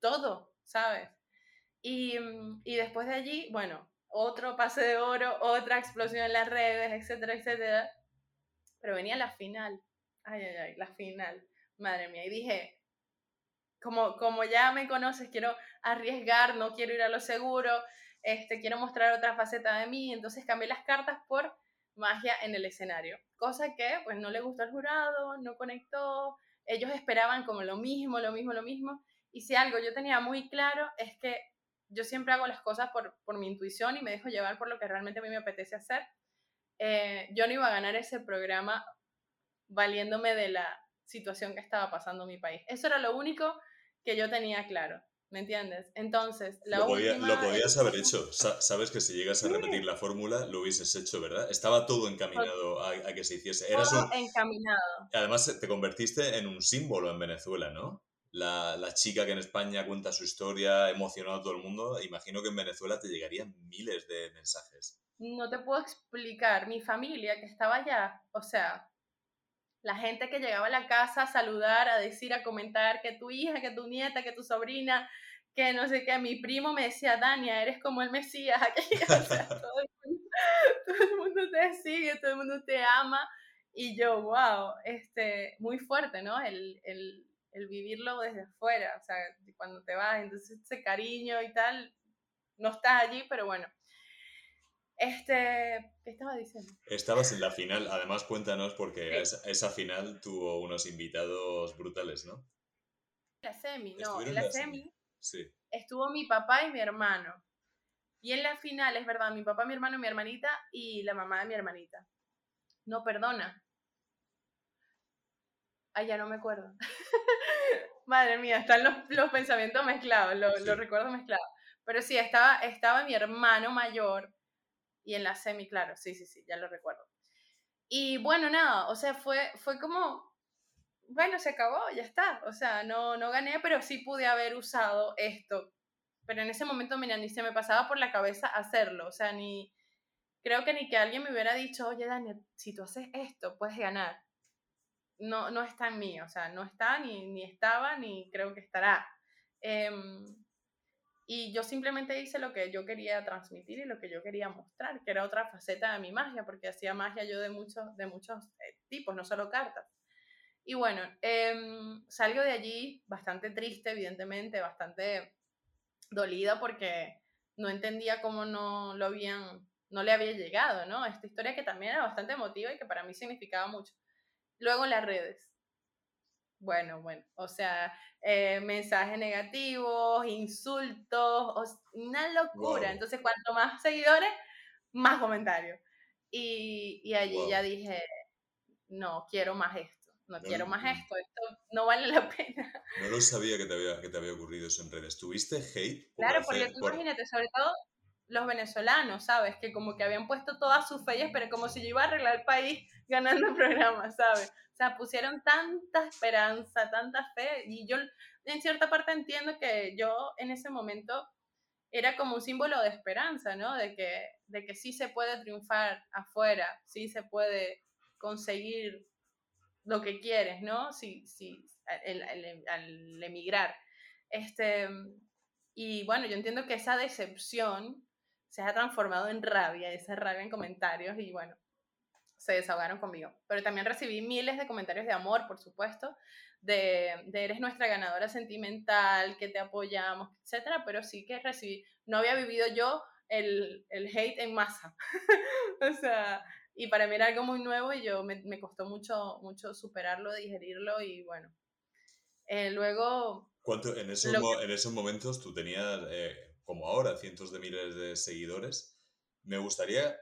todo, ¿sabes? Y, y después de allí, bueno, otro pase de oro, otra explosión en las redes, etcétera, etcétera, pero venía la final. Ay, ay, ay, la final madre mía, y dije, como, como ya me conoces, quiero arriesgar, no quiero ir a lo seguro, este, quiero mostrar otra faceta de mí, entonces cambié las cartas por magia en el escenario, cosa que pues no le gustó al jurado, no conectó, ellos esperaban como lo mismo, lo mismo, lo mismo, y si algo yo tenía muy claro es que yo siempre hago las cosas por, por mi intuición y me dejo llevar por lo que realmente a mí me apetece hacer. Eh, yo no iba a ganar ese programa valiéndome de la, situación que estaba pasando en mi país. Eso era lo único que yo tenía claro. ¿Me entiendes? Entonces, la lo, lo podías haber hecho. Sabes que si llegas a repetir la fórmula, lo hubieses hecho, ¿verdad? Estaba todo encaminado a, que se hiciese. Eras todo encaminado. Además, te convertiste en un símbolo en Venezuela, ¿no? La, la, chica que en España cuenta su historia, emocionado a todo el mundo. Imagino que en Venezuela te llegarían miles de mensajes. No te puedo explicar. Mi familia que estaba allá, o sea, la gente que llegaba a la casa a saludar, a decir, a comentar que tu hija, que tu nieta, que tu sobrina, que no sé qué, mi primo me decía, Dania, eres como el Mesías, <laughs> o sea, <laughs> todo, el mundo, te sigue, todo el mundo te ama, y yo, wow, este, muy fuerte, ¿no? El, el, el vivirlo desde afuera, o sea, cuando te vas, entonces ese cariño y tal, no estás allí, pero bueno. Este, ¿qué estaba diciendo? Estabas en la final, además cuéntanos porque esa, final tuvo unos invitados brutales, ¿no? La semi, no, en la, semi, sí. estuvo mi papá y mi hermano. Y en la final, es verdad, mi papá, mi hermano, mi hermanita y la mamá de mi hermanita. No, perdona. Ay, ya no me acuerdo. <laughs> Madre mía, están los, pensamientos mezclados, los, recuerdos mezclados. Pero sí, estaba, estaba mi hermano mayor y en la semi, claro, sí, sí, sí, ya lo recuerdo. Y bueno, nada, o sea, fue, fue como, bueno, se acabó, ya está. O sea, no, no gané, pero sí pude haber usado esto. Pero en ese momento, mira, ni se me pasaba por la cabeza hacerlo. O sea, ni, creo que ni que alguien me hubiera dicho, oye, Daniel, si tú haces esto, puedes ganar no, no está en mí, o sea, no está, ni, ni estaba, ni creo que estará. Em, y yo simplemente hice lo que yo quería transmitir y lo que yo quería mostrar, que era otra faceta de mi magia, porque hacía magia yo de muchos, de muchos eh, tipos, no solo cartas. Y bueno, em, salgo de allí bastante triste, evidentemente, bastante dolida porque no entendía cómo no lo habían, no le había llegado, ¿no? Esta historia que también era bastante emotiva y que para mí significaba mucho. Luego las redes. Bueno, bueno, o sea, eh, mensajes negativos, insultos, una locura. Entonces, cuanto más seguidores, más comentarios. Y, y allí ya dije, no, quiero más esto, no, quiero más esto, esto no vale la <laughs> pena. No lo sabía que te había, que te había ocurrido eso en redes. ¿Tuviste hate? Claro, porque tú imagínate, sobre todo los venezolanos, ¿sabes? Que como que habían puesto todas sus feyes, pero como si yo iba a arreglar el país ganando <laughs> el programa, ¿sabes? O sea, pusieron tanta esperanza, tanta fe, y yo en cierta parte entiendo que yo en ese momento era como un símbolo de esperanza, ¿no? De que, de que sí se puede triunfar afuera, sí se puede conseguir lo que quieres, ¿no? Sí, sí, al, emigrar. Este, y bueno, yo entiendo que esa decepción se ha transformado en rabia, esa rabia en comentarios y bueno, se desahogaron conmigo. Pero también recibí miles de comentarios de amor, por supuesto, de, de eres nuestra ganadora sentimental, que te apoyamos, etcétera, pero sí que recibí, no había vivido yo el, el hate en masa. <laughs> o sea, y para mí era algo muy nuevo y yo me, me costó mucho, mucho superarlo, digerirlo y bueno. Eh, luego... ¿Cuánto, en, esos, en esos momentos tú tenías... Eh, como ahora, cientos de miles de seguidores. Me gustaría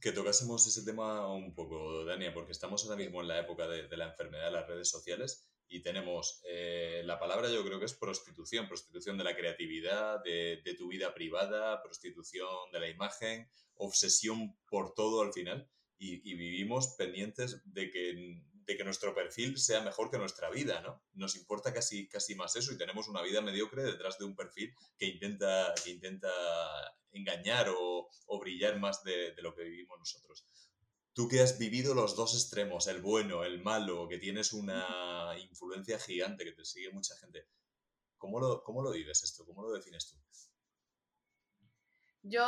que tocásemos ese tema un poco, Dania, porque estamos ahora mismo en la época de, la enfermedad de las redes sociales y tenemos eh, la palabra, yo creo que es prostitución, prostitución de la creatividad, de, tu vida privada, prostitución de la imagen, obsesión por todo al final y, y vivimos pendientes de que de que nuestro perfil sea mejor que nuestra vida, ¿no? Nos importa casi, casi más eso y tenemos una vida mediocre detrás de un perfil que intenta, que intenta engañar o, brillar más de, lo que vivimos nosotros. Tú que has vivido los dos extremos, el bueno, el malo, que tienes una influencia gigante, que te sigue mucha gente, ¿cómo lo, cómo lo vives esto? ¿Cómo lo defines tú? Yo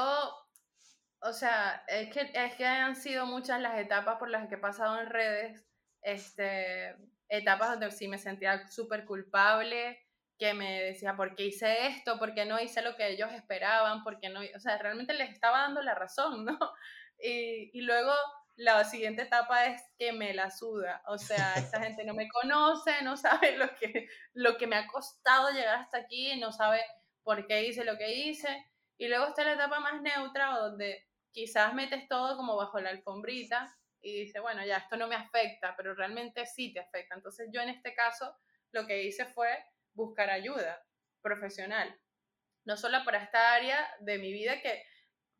o sea, es que, es que han sido muchas las etapas por las que he pasado en redes este, etapas donde sí me sentía súper culpable, que me decía, ¿por qué hice esto? ¿Por qué no hice lo que ellos esperaban? ¿Por qué no? O sea, realmente les estaba dando la razón, ¿no? <laughs> Y, y luego la siguiente etapa es que me la suda. O sea, esta <laughs> gente no me conoce, no sabe lo que, lo que me ha costado llegar hasta aquí, no sabe por qué hice lo que hice. Y luego está la etapa más neutra donde quizás metes todo como bajo la alfombrita y dice, bueno, ya, esto no me afecta, pero realmente sí te afecta. Entonces yo en este caso lo que hice fue buscar ayuda profesional, no solo para esta área de mi vida que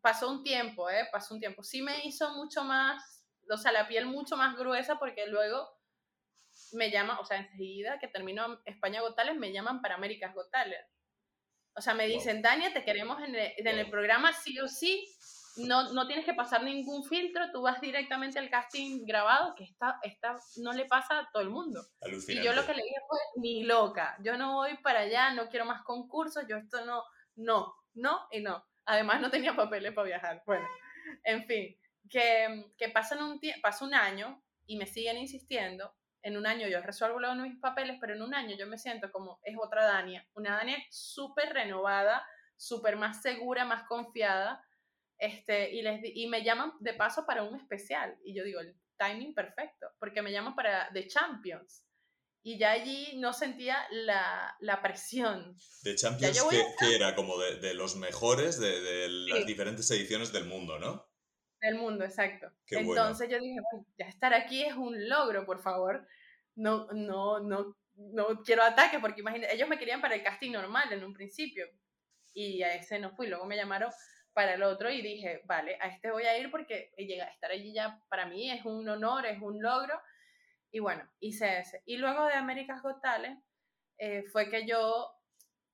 pasó un tiempo, ¿eh? Pasó un tiempo. Sí me hizo mucho más, o sea, la piel mucho más gruesa porque luego me llama, o sea, enseguida que termino España Gotales, me llaman para Américas Gotales. O sea, me dicen, Dania, te queremos en el, en el programa sí o sí, no, no tienes que pasar ningún filtro, tú vas directamente al casting grabado, que está, está, no le pasa a todo el mundo. Y yo lo que le dije fue, ni loca, yo no voy para allá, no quiero más concursos, yo esto no, no, no y no. Además no tenía papeles para viajar. Bueno, en fin, que, que pasan un, pasa un año y me siguen insistiendo. En un año yo resuelvo los mis papeles, pero en un año yo me siento como es otra Dania, una Dania súper renovada, súper más segura, más confiada este, y, les, y me llaman de paso para un especial. Y yo digo, el timing perfecto, porque me llaman para The Champions. Y ya allí no sentía la, la presión. The Champions, que, era como de, de, los mejores de, de las diferentes ediciones del mundo, ¿no? Del mundo, exacto. Entonces yo dije, bueno, ya estar aquí es un logro, por favor. No, no, no, no quiero ataque, porque imagínate, ellos me querían para el casting normal en un principio. Y a ese no fui. Luego me llamaron para el otro y dije, vale, a este voy a ir porque llega, estar allí ya para mí es un honor, es un logro. Y bueno, hice ese. Y luego de Américas Got eh, fue que yo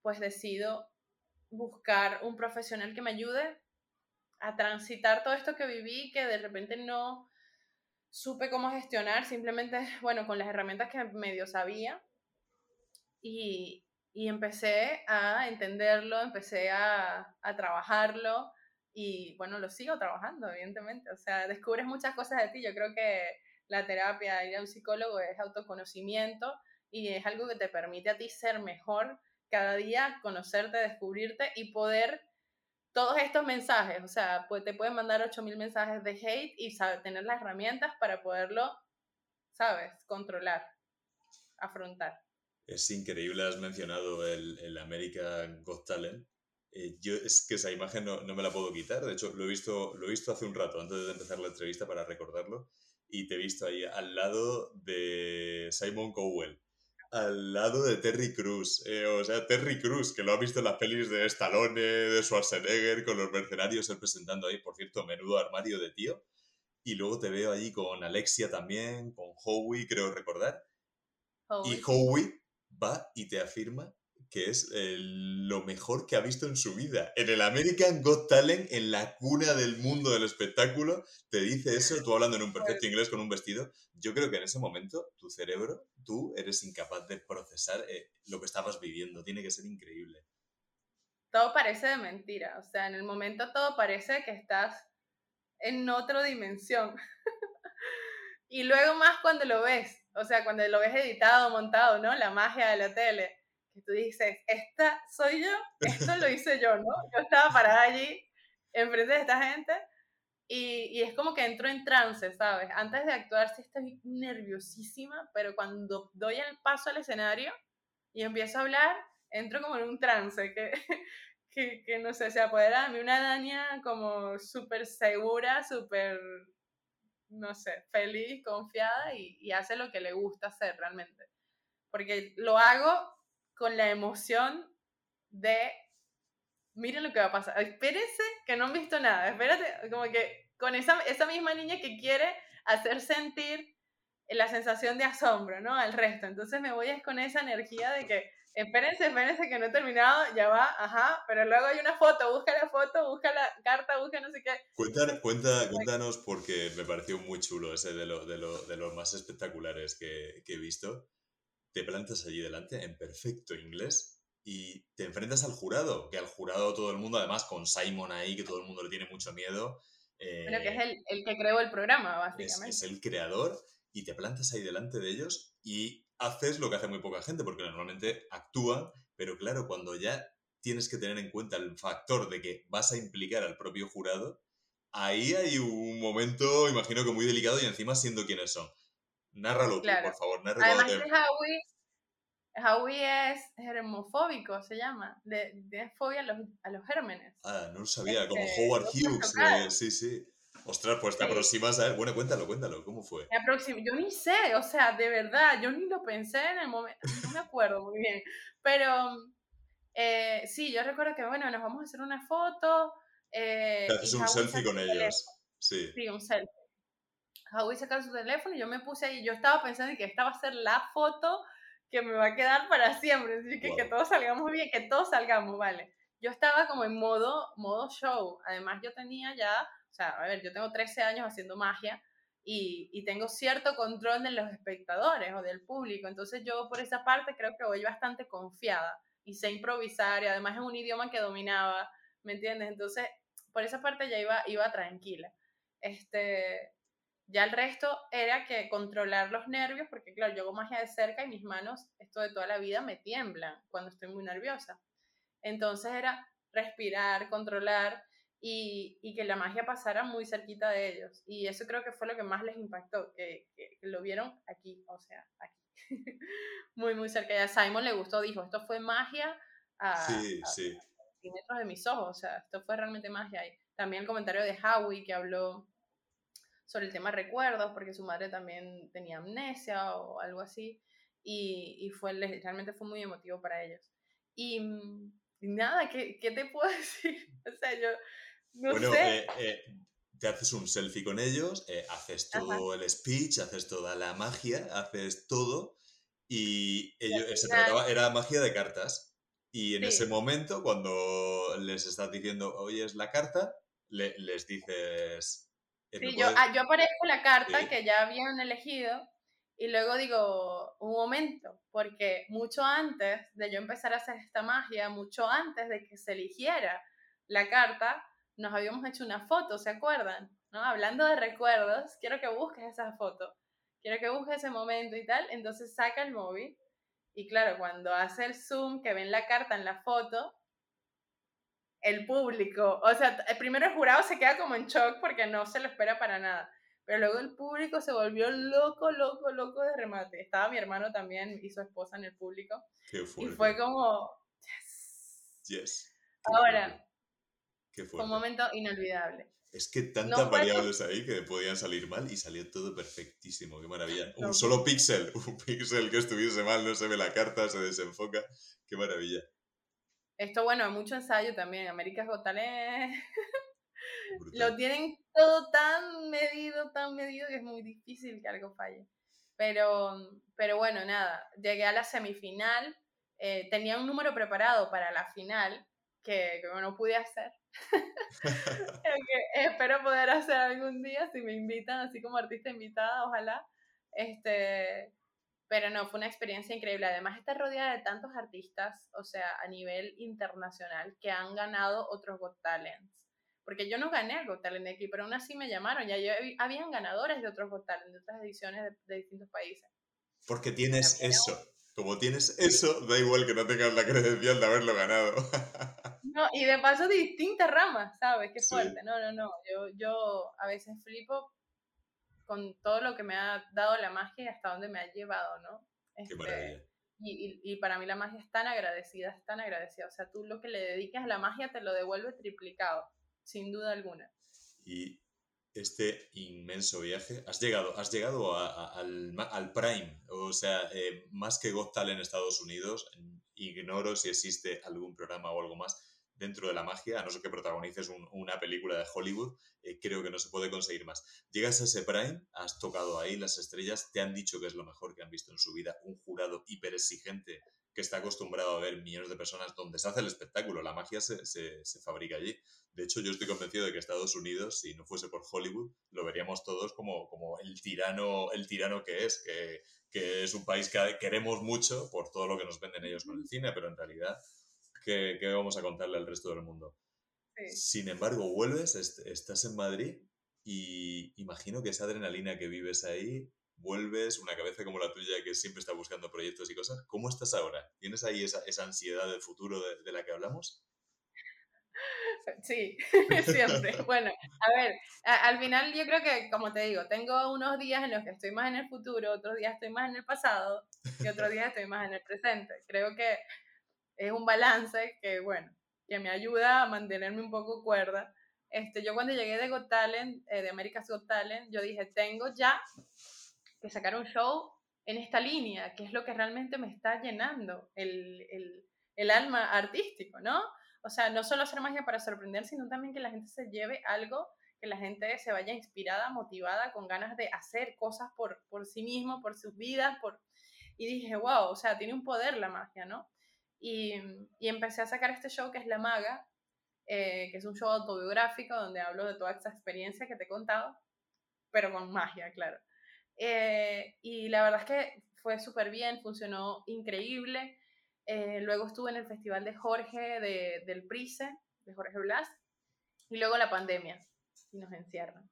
pues decido buscar un profesional que me ayude a transitar todo esto que viví, que de repente no supe cómo gestionar, simplemente, bueno, con las herramientas que medio sabía. Y, y empecé a entenderlo, empecé a, a, trabajarlo y bueno, lo sigo trabajando, evidentemente. O sea, descubres muchas cosas de ti. Yo creo que la terapia, ir a un psicólogo es autoconocimiento y es algo que te permite a ti ser mejor cada día, conocerte, descubrirte y poder todos estos mensajes, o sea, pues te pueden mandar 8000 mensajes de hate y saber, tener las herramientas para poderlo, ¿sabes?, controlar, afrontar. Es increíble, has mencionado el, el American Got Talent. Eh, yo es que esa imagen no, no, me la puedo quitar. De hecho, lo he, visto, lo he visto hace un rato, antes de empezar la entrevista, para recordarlo. Y te he visto ahí al lado de Simon Cowell, al lado de Terry Cruz. Eh, o sea, Terry Cruz, que lo ha visto en las pelis de Stallone, de Schwarzenegger, con los mercenarios, él presentando ahí, por cierto, menudo armario de tío. Y luego te veo allí con Alexia también, con Howie, creo recordar. Y Howie va y te afirma que es lo mejor que ha visto en su vida. En el American Got Talent, en la cuna del mundo del espectáculo, te dice eso, tú hablando en un perfecto inglés con un vestido. Yo creo que en ese momento tu cerebro, tú eres incapaz de procesar eh, lo que estabas viviendo. Tiene que ser increíble. Todo parece de mentira. O sea, en el momento todo parece que estás en otra dimensión. <laughs> y luego más cuando lo ves o sea, cuando lo ves editado, montado, ¿no? La magia de la tele, que tú dices, esta soy yo, esto lo hice yo, ¿no? Yo estaba parada allí, enfrente de esta gente, y, y es como que entro en trance, ¿sabes? Antes de actuar sí estoy nerviosísima, pero cuando doy el paso al escenario y empiezo a hablar, entro como en un trance, que, <laughs> que, no sé, se apodera de mí una daña como súper segura, súper no sé, feliz, confiada y, hace lo que le gusta hacer realmente. Porque lo hago con la emoción de, miren lo que va a pasar, espérense que no han visto nada, espérate, como que con esa, esa misma niña que quiere hacer sentir la sensación de asombro, ¿no? Al resto. Entonces me voy con esa energía de que espérense, espérense que no he terminado, ya va, ajá, pero luego hay una foto, busca la foto, busca la carta, busca no sé qué. Cuenta, cuenta, cuéntanos porque me pareció muy chulo ese de, lo, de, lo, de los más espectaculares que, que, he visto. Te plantas allí delante en perfecto inglés y te enfrentas al jurado, que al jurado todo el mundo, además con Simon ahí, que todo el mundo le tiene mucho miedo. Eh, pero que es el, el, que creó el programa, básicamente. Es, es el creador y te plantas ahí delante de ellos y haces lo que hace muy poca gente, porque normalmente actúan, pero claro, cuando ya tienes que tener en cuenta el factor de que vas a implicar al propio jurado, ahí hay un momento, imagino que muy delicado y encima siendo quienes son. Nárralo tú, por favor. Además Howie, Howie es germofóbico, se llama, de, de fobia a los, a los gérmenes. Ah, no lo sabía, como este, Howard Hughes, sí, sí. Ostras, pues te aproximas a Bueno, cuéntalo, cuéntalo, ¿cómo fue? Me Yo ni sé, o sea, de verdad, yo ni lo pensé en el momento, no me acuerdo muy bien. Pero eh, sí, yo recuerdo que, bueno, nos vamos a hacer una foto. Eh, te haces un selfie con ellos. Sí. Sí, un selfie. Howie sacar su teléfono y yo me puse ahí. Yo estaba pensando que esta va a ser la foto que me va a quedar para siempre. Así que, que todos salgamos bien, que todos salgamos, vale. yo estaba como en modo, modo show. Además, yo tenía ya, o sea, a ver, yo tengo 13 años haciendo magia y, y, tengo cierto control de los espectadores o del público. Entonces yo por esa parte creo que voy bastante confiada y sé improvisar y además es un idioma que dominaba, ¿me entiendes? Entonces por esa parte ya iba, iba tranquila. Este, ya el resto era que controlar los nervios, porque claro, yo hago magia de cerca y mis manos, esto de toda la vida, me tiemblan cuando estoy muy nerviosa. Entonces era respirar, controlar y, y, que la magia pasara muy cerquita de ellos. Y eso creo que fue lo que más les impactó, que, que, lo vieron aquí, o sea, aquí. <laughs> muy, muy cerca. Y a Simon le gustó, dijo, esto fue magia a, sí, sí. metros de mis ojos, o sea, esto fue realmente magia. Y también el comentario de Howie que habló sobre el tema recuerdos, porque su madre también tenía amnesia o algo así, y, y fue, realmente fue muy emotivo para ellos. Y, nada, ¿qué, ¿qué, te puedo <laughs> decir? O sea, yo no bueno, sé. Eh, eh, te haces un selfie con ellos, eh, haces todo el speech, haces toda la magia, haces todo, y ellos, se trataba, era magia de cartas. Y en ese momento, cuando les estás diciendo, oye, es la carta, le, les dices... Sí, yo, ah, yo aparezco la carta que ya habían elegido y luego digo, un momento, porque mucho antes de yo empezar a hacer esta magia, mucho antes de que se eligiera la carta, nos habíamos hecho una foto, ¿se acuerdan? ¿No? Hablando de recuerdos, quiero que busques esa foto, quiero que busques ese momento y tal, entonces saca el móvil y claro, cuando hace el zoom, que ven la carta en la foto, el público, o sea, primero el jurado se queda como en shock porque no se lo espera para nada, pero luego el público se volvió loco, loco, loco de remate. Estaba mi hermano también y su esposa en el público. y fue como, yes. Yes. Ahora, fue un momento inolvidable. Es que tantas variables ahí que podían salir mal y salió todo perfectísimo, qué maravilla. un solo píxel, <laughs> un píxel que estuviese mal, no se ve la carta, se desenfoca, qué maravilla. Esto, bueno, mucho ensayo también. América Got <laughs> lo tienen todo tan medido, tan medido que es muy difícil que algo falle. Pero, pero bueno, nada, llegué a la semifinal, eh, tenía un número preparado para la final que, que no pude hacer. <laughs> que espero poder hacer algún día si me invitan, así como artista invitada, ojalá. Este, pero no, fue una experiencia increíble. Además, está rodeada de tantos artistas, o sea, a nivel internacional, que han ganado otros Got Talents. Porque yo no gané el Got Talent de aquí, pero aún así me llamaron. Ya yo, habían ganadores de otros Got Talent, de otras ediciones de, de distintos países. Porque tienes eso. Como tienes eso, da igual que no tengas la credencial de haberlo ganado. <laughs> No, y de paso distintas ramas, ¿sabes? Qué fuerte. No, no, no. Yo, yo a veces flipo con todo lo que me ha dado la magia y hasta dónde me ha llevado, ¿no? Qué este, maravilla. Y, y, y, para mí la magia es tan agradecida, es tan agradecida. O sea, tú lo que le dedicas a la magia te lo devuelve triplicado, sin duda alguna. Y este inmenso viaje. Has llegado, has llegado al, al, Prime, o sea, eh, más que Got en Estados Unidos, ignoro si existe algún programa o algo más dentro de la magia, a no ser que protagonices una película de Hollywood, eh, creo que no se puede conseguir más. Llegas a ese Prime, has tocado ahí las estrellas, te han dicho que es lo mejor que han visto en su vida, un jurado hiper exigente que está acostumbrado a ver millones de personas donde se hace el espectáculo, la magia se, se, se fabrica allí. De hecho, yo estoy convencido de que Estados Unidos, si no fuese por Hollywood, lo veríamos todos como, como el, tirano, el tirano que es, que, que es un país que queremos mucho por todo lo que nos venden ellos con el cine, pero en realidad, ¿qué, qué vamos a contarle al resto del mundo? Sin embargo, vuelves, estás en Madrid y imagino que esa adrenalina que vives ahí, vuelves, una cabeza como la tuya que siempre está buscando proyectos y cosas. ¿Cómo estás ahora? ¿Tienes ahí esa, esa ansiedad del futuro de, de la que hablamos? Sí, <laughs> siempre. Bueno, a ver, al final yo creo que, como te digo, tengo unos días en los que estoy más en el futuro, otros días estoy más en el pasado y otros días estoy más en el presente. Creo que es un balance que, bueno, que me ayuda a mantenerme un poco cuerda. Este, yo cuando llegué de Got Talent, eh, de America's Got Talent, yo dije, tengo ya que sacar un show en esta línea, que es lo que realmente me está llenando el, el, el alma artístico, ¿no? O sea, no solo hacer magia para sorprender, sino también que la gente se lleve algo, que la gente se vaya inspirada, motivada, con ganas de hacer cosas por, por sí mismo, por sus vidas, por... Y dije, wow, o sea, tiene un poder la magia, ¿no? Y, y empecé a sacar este show que es La Maga, eh, que es un show autobiográfico donde hablo de toda esta experiencia que te he contado, pero con magia, claro. Eh, y la verdad es que fue súper bien, funcionó increíble. Eh, luego estuve en el festival de Jorge de, del Price, de Jorge Blas, y luego la pandemia, y nos encierran.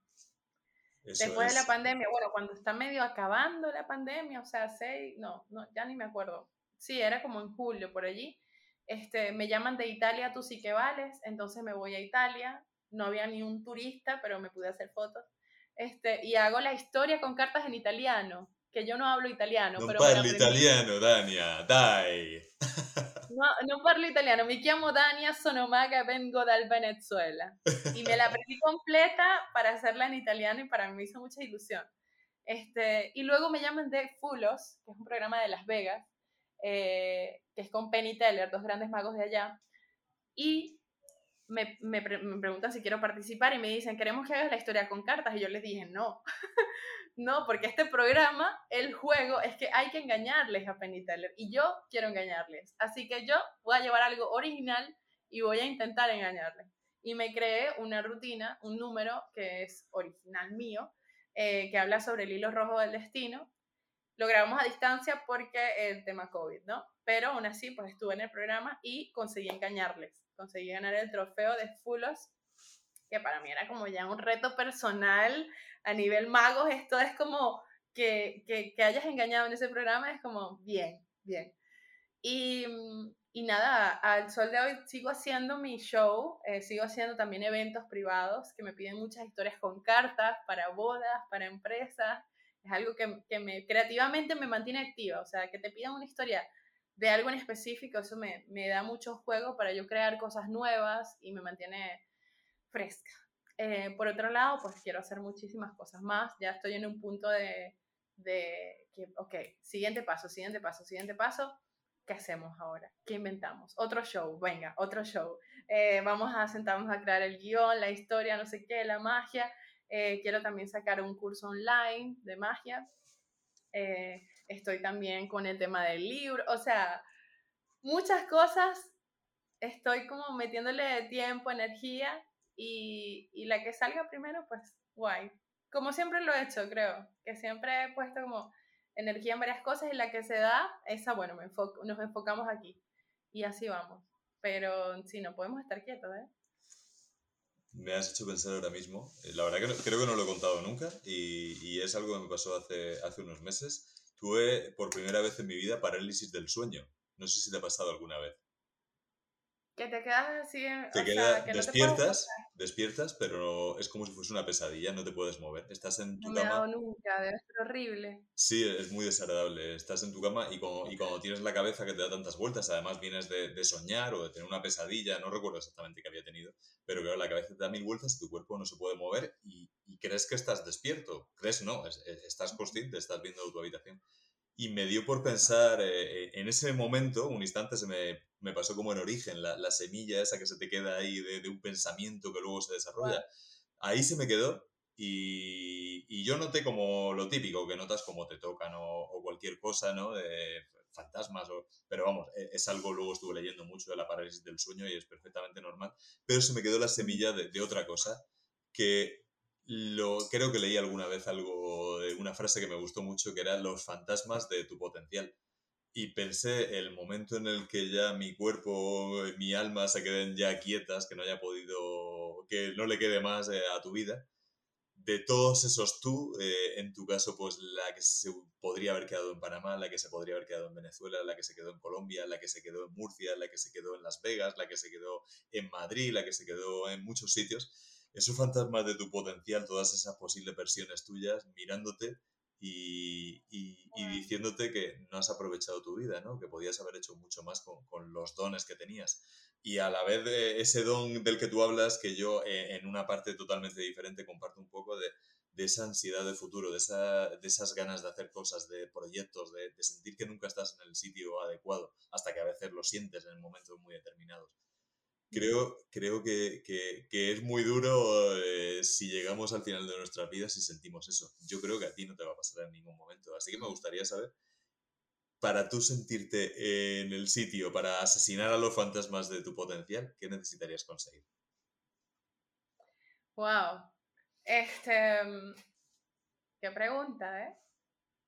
Después de la pandemia, bueno, cuando está medio acabando la pandemia, o sea, seis, no, no, ya ni me acuerdo. Sí, era como en julio, por allí. Este, me llaman de Italia, tú sí que vales, entonces me voy a Italia. No había ni un turista, pero me pude hacer fotos. Este, y hago la historia con cartas en italiano, que yo no hablo italiano. No pero parlo italiano, Dania, dai. No, no parlo italiano, mi chiamo Dania, sono maga, vengo dal Venezuela. Y me la aprendí <laughs> completa para hacerla en italiano y para mí me hizo mucha ilusión. Este, y luego me llaman de Fulos, que es un programa de Las Vegas, eh, que es con Penny Teller, dos grandes magos de allá. Y me, me, me, preguntan si quiero participar y me dicen, queremos que hagas la historia con cartas. Y yo les dije, no, <laughs> no, porque este programa, el juego, es que hay que engañarles a Penny Teller y yo quiero engañarles. Así que yo voy a llevar algo original y voy a intentar engañarles. Y me creé una rutina, un número que es original mío, eh, que habla sobre el hilo rojo del destino. Lo grabamos a distancia porque el tema COVID, ¿no? Pero aún así, pues estuve en el programa y conseguí engañarles conseguí ganar el trofeo de Fulos, que para mí era como ya un reto personal a nivel magos. Esto es como que, que, que hayas engañado en ese programa, es como bien, bien. Y, y, nada, al sol de hoy sigo haciendo mi show, eh, sigo haciendo también eventos privados que me piden muchas historias con cartas para bodas, para empresas. Es algo que, que me, creativamente me mantiene activa, o sea, que te pidan una historia de algo en específico, eso me, me, da mucho juego para yo crear cosas nuevas y me mantiene fresca. Eh, por otro lado, pues quiero hacer muchísimas cosas más. Ya estoy en un punto de, de que, ok, siguiente paso, siguiente paso, siguiente paso. ¿Qué hacemos ahora? ¿Qué inventamos? Otro show, venga, otro show. Eh, vamos a sentarnos a crear el guion, la historia, no sé qué, la magia. Eh, quiero también sacar un curso online de magia. Estoy también con el tema del libro, o sea, muchas cosas estoy como metiéndole tiempo, energía y, y la que salga primero, pues guay. Como siempre lo he hecho, creo, que siempre he puesto como energía en varias cosas y la que se da, esa, bueno, me nos enfocamos aquí y así vamos. Pero sí, no podemos estar quietos, ¿eh? Me has hecho pensar ahora mismo. La verdad que creo que no lo he contado nunca y, y, es algo que me pasó hace, hace unos meses tuve por primera vez en mi vida parálisis del sueño. No sé si te ha pasado alguna vez. Que te quedas así. Te quedas, despiertas, despiertas, pero es como si fuese una pesadilla, no te puedes mover. Estás en tu no cama. Ha nunca, debe ser horrible. Sí, es muy desagradable. Estás en tu cama y cuando, y cuando tienes la cabeza que te da tantas vueltas, además vienes de, de, soñar o de tener una pesadilla, no recuerdo exactamente qué había tenido, pero claro, la cabeza te da mil vueltas y tu cuerpo no se puede mover y, y crees que estás despierto. Crees no, estás consciente, estás viendo tu habitación y me dio por pensar, eh, eh, en ese momento, un instante se me, me pasó como en origen, la, la, semilla esa que se te queda ahí de, de, un pensamiento que luego se desarrolla. Ahí se me quedó y, y, yo noté como lo típico, que notas como te tocan o, o cualquier cosa, ¿no? De fantasmas, o, pero vamos, e, es algo, luego estuve leyendo mucho de la parálisis del sueño y es perfectamente normal, pero se me quedó la semilla de, de otra cosa que lo, creo que leí alguna vez algo, de una frase que me gustó mucho, que era los fantasmas de tu potencial. Y pensé el momento en el que ya mi cuerpo, mi alma se queden ya quietas, que no haya podido, que no le quede más eh, a tu vida. De todos esos tú, eh, en tu caso, pues la que se podría haber quedado en Panamá, la que se podría haber quedado en Venezuela, la que se quedó en Colombia, la que se quedó en Murcia, la que se quedó en Las Vegas, la que se quedó en Madrid, la que se quedó en muchos sitios esos fantasmas de tu potencial, todas esas posibles versiones tuyas, mirándote y, y, y, diciéndote que no has aprovechado tu vida, ¿no? que podías haber hecho mucho más con, con, los dones que tenías. Y a la vez de ese don del que tú hablas, que yo eh, en una parte totalmente diferente comparto un poco de, de esa ansiedad de futuro, de, esa, de, esas ganas de hacer cosas, de proyectos, de, de sentir que nunca estás en el sitio adecuado, hasta que a veces lo sientes en momentos muy determinados creo, creo que, que, que, es muy duro eh, si llegamos al final de nuestras vidas y sentimos eso. Yo creo que a ti no te va a pasar en ningún momento. Así que me gustaría saber para tú sentirte en el sitio, para asesinar a los fantasmas de tu potencial, ¿qué necesitarías conseguir? Wow. Este. Mm, qué pregunta, ¿eh?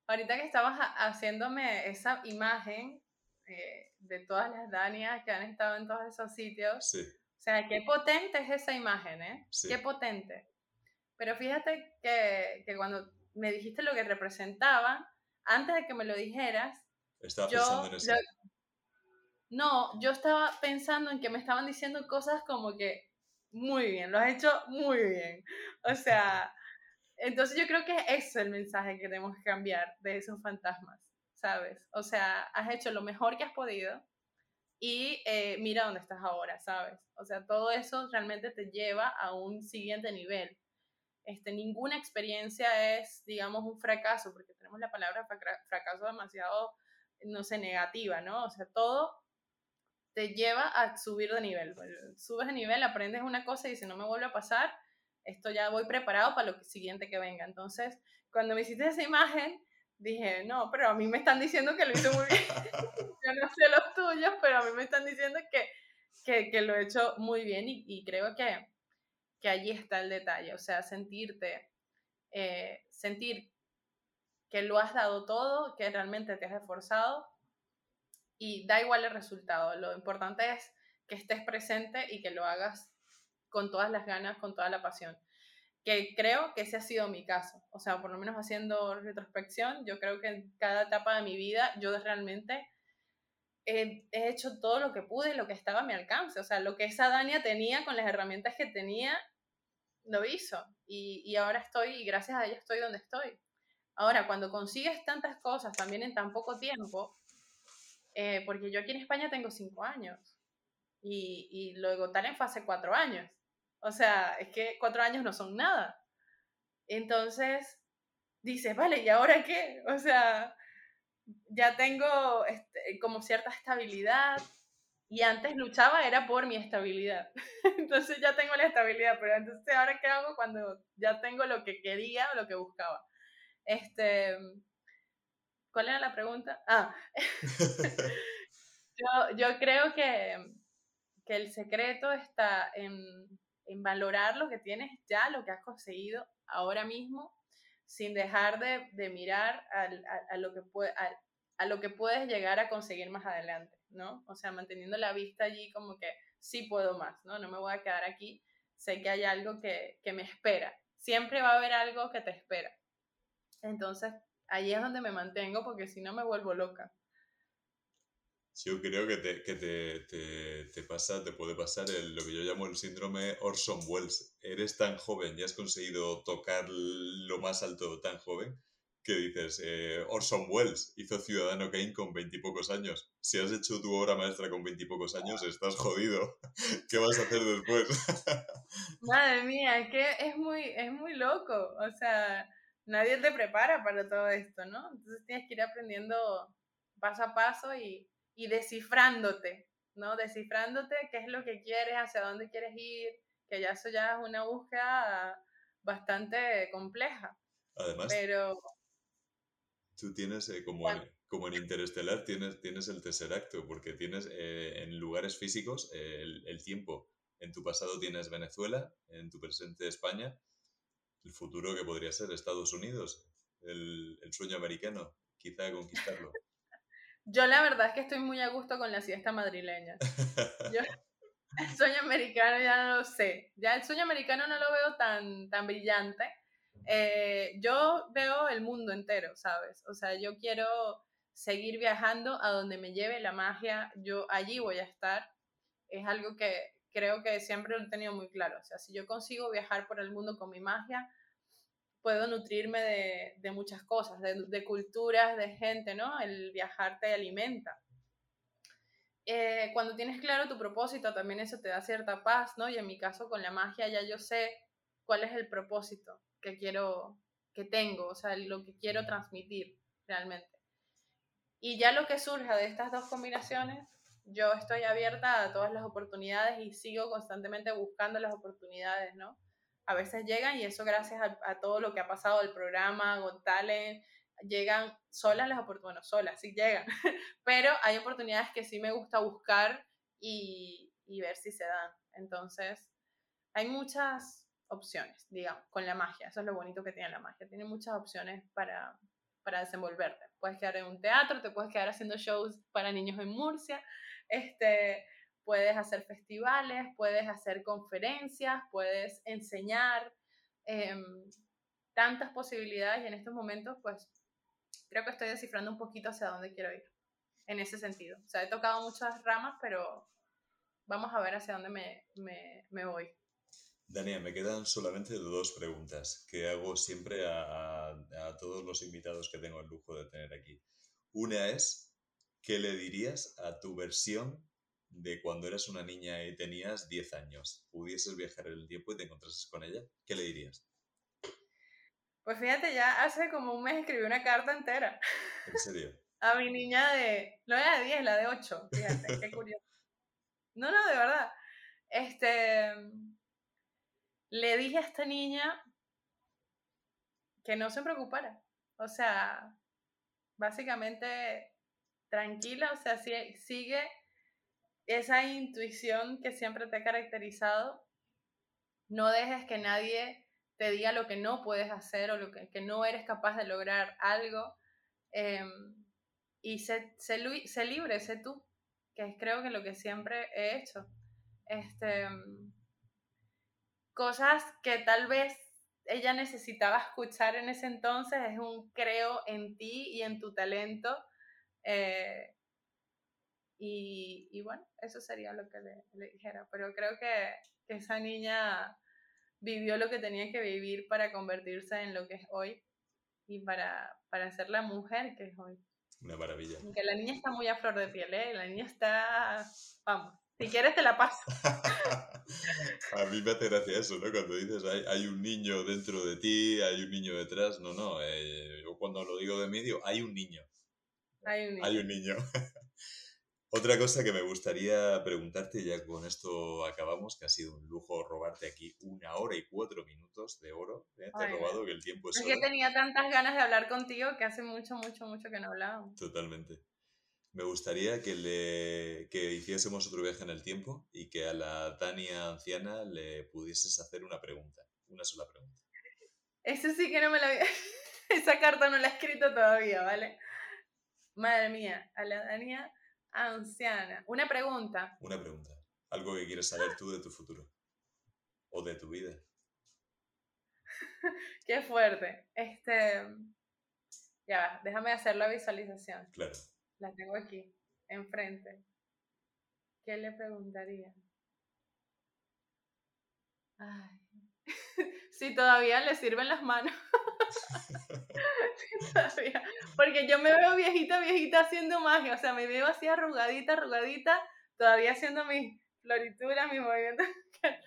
Ahorita que estabas haciéndome esa imagen eh, de todas las Danias que han estado en todos esos sitios. Sí. O sea, qué potente es esa imagen, ¿eh? Qué potente. Pero fíjate que, que, cuando me dijiste lo que representaba, antes de que me lo dijeras, estaba pensando en eso. no, yo estaba pensando en que me estaban diciendo cosas como que muy bien, lo has hecho muy bien. O sea, entonces yo creo que ese es el mensaje que tenemos que cambiar de esos fantasmas, ¿sabes? O sea, has hecho lo mejor que has podido y eh, mira dónde estás ahora, ¿sabes? O sea, todo eso realmente te lleva a un siguiente nivel. Este, ninguna experiencia es, digamos, un fracaso, porque tenemos la palabra fracaso demasiado, no sé, negativa, ¿no? O sea, todo te lleva a subir de nivel. Pues, subes de nivel, aprendes una cosa y si no me vuelve a pasar, esto ya voy preparado para lo siguiente que venga. Entonces, cuando me hiciste esa imagen, dije, no, pero a mí me están diciendo que lo hice muy bien. <laughs> Yo no sé los tuyos, pero a mí me están diciendo que, que, que lo he hecho muy bien y, y, creo que, que allí está el detalle, o sea, sentirte, eh, sentir que lo has dado todo, que realmente te has esforzado y da igual el resultado, lo importante es que estés presente y que lo hagas con todas las ganas, con toda la pasión. Que creo que ese ha sido mi caso. O sea, por lo menos haciendo retrospección, yo creo que en cada etapa de mi vida yo realmente he, hecho todo lo que pude, lo que estaba a mi alcance. O sea, lo que esa Dania tenía con las herramientas que tenía, lo hizo. Y, y ahora estoy, y gracias a ella estoy donde estoy. Ahora, cuando consigues tantas cosas también en tan poco tiempo, eh, porque yo aquí en España tengo cinco años y, y luego tal en fase cuatro años. O sea, es que cuatro años no son nada. Entonces, dices, vale, ¿y ahora qué? O sea, ya tengo este, como cierta estabilidad y antes luchaba era por mi estabilidad. <laughs> entonces ya tengo la estabilidad, pero entonces ahora qué hago cuando ya tengo lo que quería o lo que buscaba. Este, ¿cuál era la pregunta? Ah, <laughs> <laughs> yo, yo creo que, que el secreto está en en valorar lo que tienes ya, lo que has conseguido ahora mismo, sin dejar de, mirar a, lo que a, lo que puedes llegar a conseguir más adelante, ¿no? O sea, manteniendo la vista allí como que sí puedo más, ¿no? No me voy a quedar aquí, sé que hay algo que, que me espera, siempre va a haber algo que te espera. Entonces, ahí es donde me mantengo porque si no me vuelvo loca. Yo creo que te, que te, te, te pasa, te puede pasar el, lo que yo llamo el síndrome Orson Welles. Eres tan joven y has conseguido tocar lo más alto tan joven que dices, eh, Orson Welles hizo Ciudadano Kane con veintipocos años. Si has hecho tu obra maestra con veintipocos años, estás jodido. <laughs> ¿Qué vas a hacer después? <laughs> Madre mía, es que es muy, es muy loco. O sea, nadie te prepara para todo esto, ¿no? Entonces tienes que ir aprendiendo paso a paso y, y descifrándote, ¿no? Descifrándote qué es lo que quieres, hacia dónde quieres ir, que ya eso ya es una búsqueda bastante compleja. Además, pero... tú tienes, eh, como, en, como en Interestelar, tienes, tienes el tercer acto, porque tienes eh, en lugares físicos eh, el, el, tiempo. En tu pasado tienes Venezuela, en tu presente España, el futuro que podría ser Estados Unidos, el, el sueño americano, quizá conquistarlo. <laughs> Yo la verdad es que estoy muy a gusto con la siesta madrileña. <laughs> Yo, el sueño americano ya no lo sé. Ya el sueño americano no lo veo tan, tan brillante. Eh, yo veo el mundo entero, ¿sabes? O sea, yo quiero seguir viajando a donde me lleve la magia. Yo allí voy a estar. Es algo que creo que siempre lo he tenido muy claro. O sea, si yo consigo viajar por el mundo con mi magia, puedo nutrirme de, de muchas cosas, de, de, culturas, de gente, ¿no? El viajar te alimenta. Eh, cuando tienes claro tu propósito, también eso te da cierta paz, ¿no? Y en mi caso con la magia ya yo sé cuál es el propósito que quiero, que tengo, o sea, lo que quiero transmitir realmente. Y ya lo que surja de estas dos combinaciones, yo estoy abierta a todas las oportunidades y sigo constantemente buscando las oportunidades, ¿no? A veces llegan y eso gracias a, todo lo que ha pasado del programa, Got Talent, llegan solas las oportunidades, bueno, solas, sí llegan, <laughs> pero hay oportunidades que sí me gusta buscar y, y ver si se dan. Entonces, hay muchas opciones, digamos, con la magia. Eso es lo bonito que tiene la magia. Tiene muchas opciones para, para desenvolverte. Puedes quedar en un teatro, te puedes quedar haciendo shows para niños en Murcia, este, puedes hacer festivales, puedes hacer conferencias, puedes enseñar, em, tantas posibilidades y en estos momentos pues creo que estoy descifrando un poquito hacia dónde quiero ir en ese sentido. O sea, he tocado muchas ramas, pero vamos a ver hacia dónde me, me, me voy. Daniel, me quedan solamente dos preguntas que hago siempre a, a, todos los invitados que tengo el lujo de tener aquí. Una es, ¿qué le dirías a tu versión de cuando eras una niña y tenías 10 años? ¿Pudieses viajar en el tiempo y te encontrases con ella? ¿Qué le dirías? Pues fíjate, ya hace como un mes escribí una carta entera. ¿En serio? <laughs> a mi niña de, no era de 10, la de 8, fíjate, qué <laughs> curioso. No, no, de verdad. Este, le dije a esta niña que no se preocupara. O sea, básicamente tranquila, o sea, sigue esa intuición que siempre te ha caracterizado. No dejes que nadie te diga lo que no puedes hacer o lo que, no eres capaz de lograr algo. Em, y sé, sé, libre, sé tú, que es creo que lo que siempre he hecho. Este, cosas que tal vez ella necesitaba escuchar en ese entonces es un creo en ti y en tu talento. Eh, y, y, bueno, eso sería lo que le, le dijera. Pero creo que, que, esa niña vivió lo que tenía que vivir para convertirse en lo que es hoy y para, para ser la mujer que es hoy. Una maravilla. Aunque la niña está muy a flor de piel, ¿eh? La niña está... Vamos, si quieres te la paso. <laughs> a mí me hace gracia eso, ¿no? Cuando dices hay, hay, un niño dentro de ti, hay un niño detrás. No, no. Eh, yo cuando lo digo de medio, hay un niño. Hay un niño. Hay un niño. <laughs> Otra cosa que me gustaría preguntarte, ya con esto acabamos, que ha sido un lujo robarte aquí una hora y cuatro minutos de oro. ¿eh? Te he robado que el tiempo es, es que tenía tantas ganas de hablar contigo que hace mucho, mucho, mucho que no hablábamos. Totalmente. Me gustaría que, le, que hiciésemos otro viaje en el tiempo y que a la Tania anciana le pudieses hacer una pregunta, una sola pregunta. Eso sí que no me la había... <laughs> Esa carta no la he escrito todavía, ¿vale? Madre mía, a la Tania anciana. Una pregunta. Una pregunta. Algo que quieres saber tú de tu futuro. O de tu vida. <laughs> Qué fuerte. Este. Ya va, déjame hacer la visualización. Claro. La tengo aquí, enfrente. ¿Qué le preguntaría? Ay. <laughs> si todavía le sirven las manos. <laughs> Porque yo me veo viejita, viejita haciendo magia. O sea, me veo así arrugadita, arrugadita, todavía haciendo mis florituras, mis movimientos. <laughs>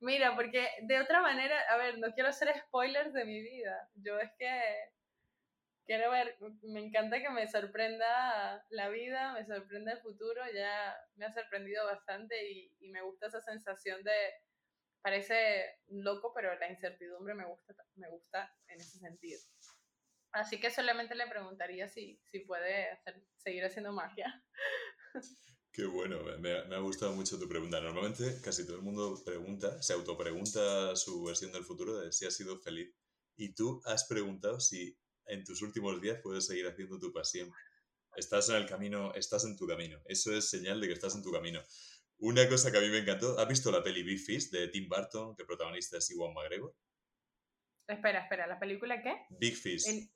Mira, porque de otra manera, a ver, no quiero hacer spoilers de mi vida. Yo es que quiero ver, me encanta que me sorprenda la vida, me sorprenda el futuro. Ya me ha sorprendido bastante y, y me gusta esa sensación de parece loco, pero la incertidumbre me gusta, me gusta en ese sentido. Así que solamente le preguntaría si, si puede seguir haciendo magia. Qué bueno, me, ha gustado mucho tu pregunta. Normalmente casi todo el mundo pregunta, se autopregunta su versión del futuro de si ha sido feliz. Y tú has preguntado si en tus últimos días puedes seguir haciendo tu pasión. Estás en el camino, estás en tu camino. Eso es señal de que estás en tu camino. Una cosa que a mí me encantó, ¿has visto la peli Big Fish de Tim Burton, que protagonista es Iwan McGregor? Espera, espera, ¿la película qué? Big Fish.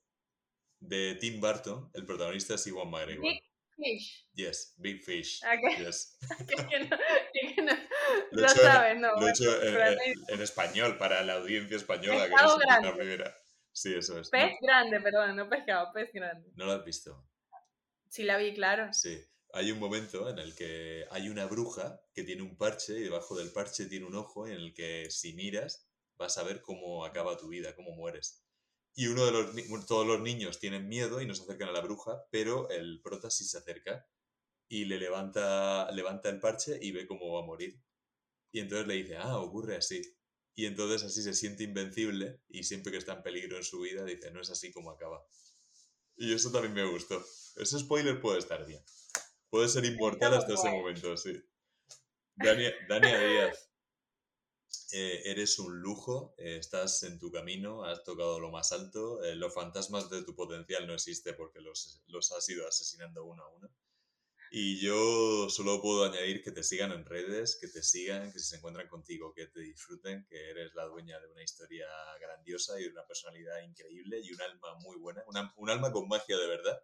De Tim Burton, el protagonista es Iwan McGregor. Big Fish. Yes, Big Fish. Okay. Yes. <laughs> lo, sabes, no. Lo he hecho en, español, para la audiencia española. Pescado que grande. primera. Sí, eso es. Pez grande, perdón, no pescado, pez grande. ¿No lo has visto? Sí, la vi, claro. Sí hay un momento en el que hay una bruja que tiene un parche y debajo del parche tiene un ojo en el que si miras vas a ver cómo acaba tu vida, cómo mueres. Y uno de los todos los niños tienen miedo y no se acercan a la bruja, pero el prota sí se acerca y le levanta, levanta el parche y ve cómo va a morir. Y entonces le dice, ah, ocurre así. Y entonces así se siente invencible y siempre que está en peligro en su vida dice, no es así como acaba. Y eso también me gustó. Ese spoiler puede estar bien. Puede ser inmortal hasta ese momento, sí. Dania, Díaz, eh, eres un lujo, eh, estás en tu camino, has tocado lo más alto. Eh, los fantasmas de tu potencial no existe porque los, los has ido asesinando uno a uno. Y yo solo puedo añadir que te sigan en redes, que te sigan, que si se encuentran contigo, que te disfruten, que eres la dueña de una historia grandiosa y de una personalidad increíble y un alma muy buena, un alma con magia de verdad.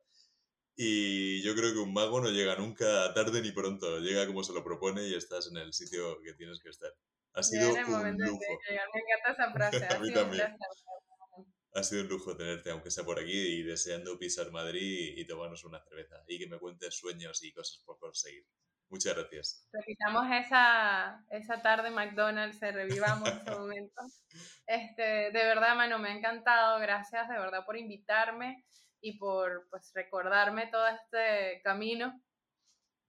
Y yo creo que un mago no llega nunca tarde ni pronto, llega como se lo propone y estás en el sitio que tienes que estar. Ha sido un lujo. Me encanta esa <laughs> frase. A mí también ha sido un lujo tenerte, aunque sea por aquí, y deseando pisar Madrid y tomarnos una cerveza y que me cuentes sueños y cosas por conseguir. Muchas gracias. Repitamos esa, esa tarde en McDonald's, revivamos ese <laughs> momento. Este, de verdad, Manu, me ha encantado. Gracias de verdad por invitarme y por pues, recordarme todo este camino,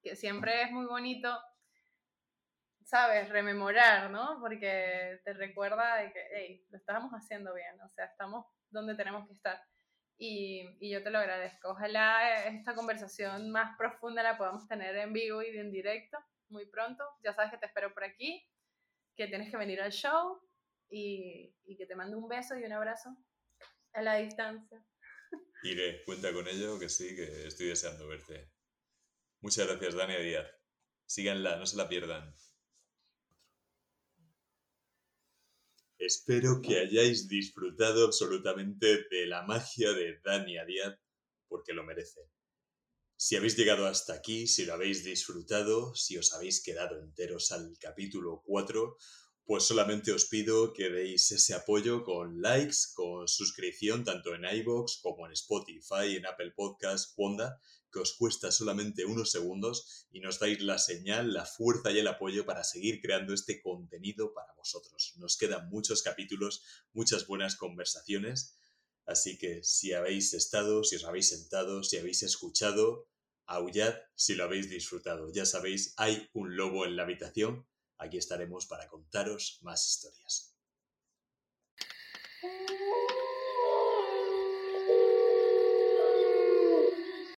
que siempre es muy bonito, sabes, rememorar, ¿no? Porque te recuerda de que, hey, lo estábamos haciendo bien, o sea, estamos donde tenemos que estar. Y, y, yo te lo agradezco. Ojalá esta conversación más profunda la podamos tener en vivo y en directo muy pronto. Ya sabes que te espero por aquí, que tienes que venir al show y, y que te mando un beso y un abrazo a la distancia. Iré, cuenta con ello, que sí, que estoy deseando verte. Muchas gracias, Dania Díaz. Síganla, no se la pierdan. Espero que hayáis disfrutado absolutamente de la magia de Dania porque lo merece. Si habéis llegado hasta aquí, si lo habéis disfrutado, si os habéis quedado enteros al capítulo 4, pues solamente os pido que deis ese apoyo con likes, con suscripción tanto en iBox como en Spotify, en Apple Podcasts, Wanda, que os cuesta solamente unos segundos y nos dais la señal, la fuerza y el apoyo para seguir creando este contenido para vosotros. Nos quedan muchos capítulos, muchas buenas conversaciones, así que si habéis estado, si os habéis sentado, si habéis escuchado, aullad si lo habéis disfrutado. Ya sabéis, hay un lobo en la habitación. Aquí estaremos para contaros más historias.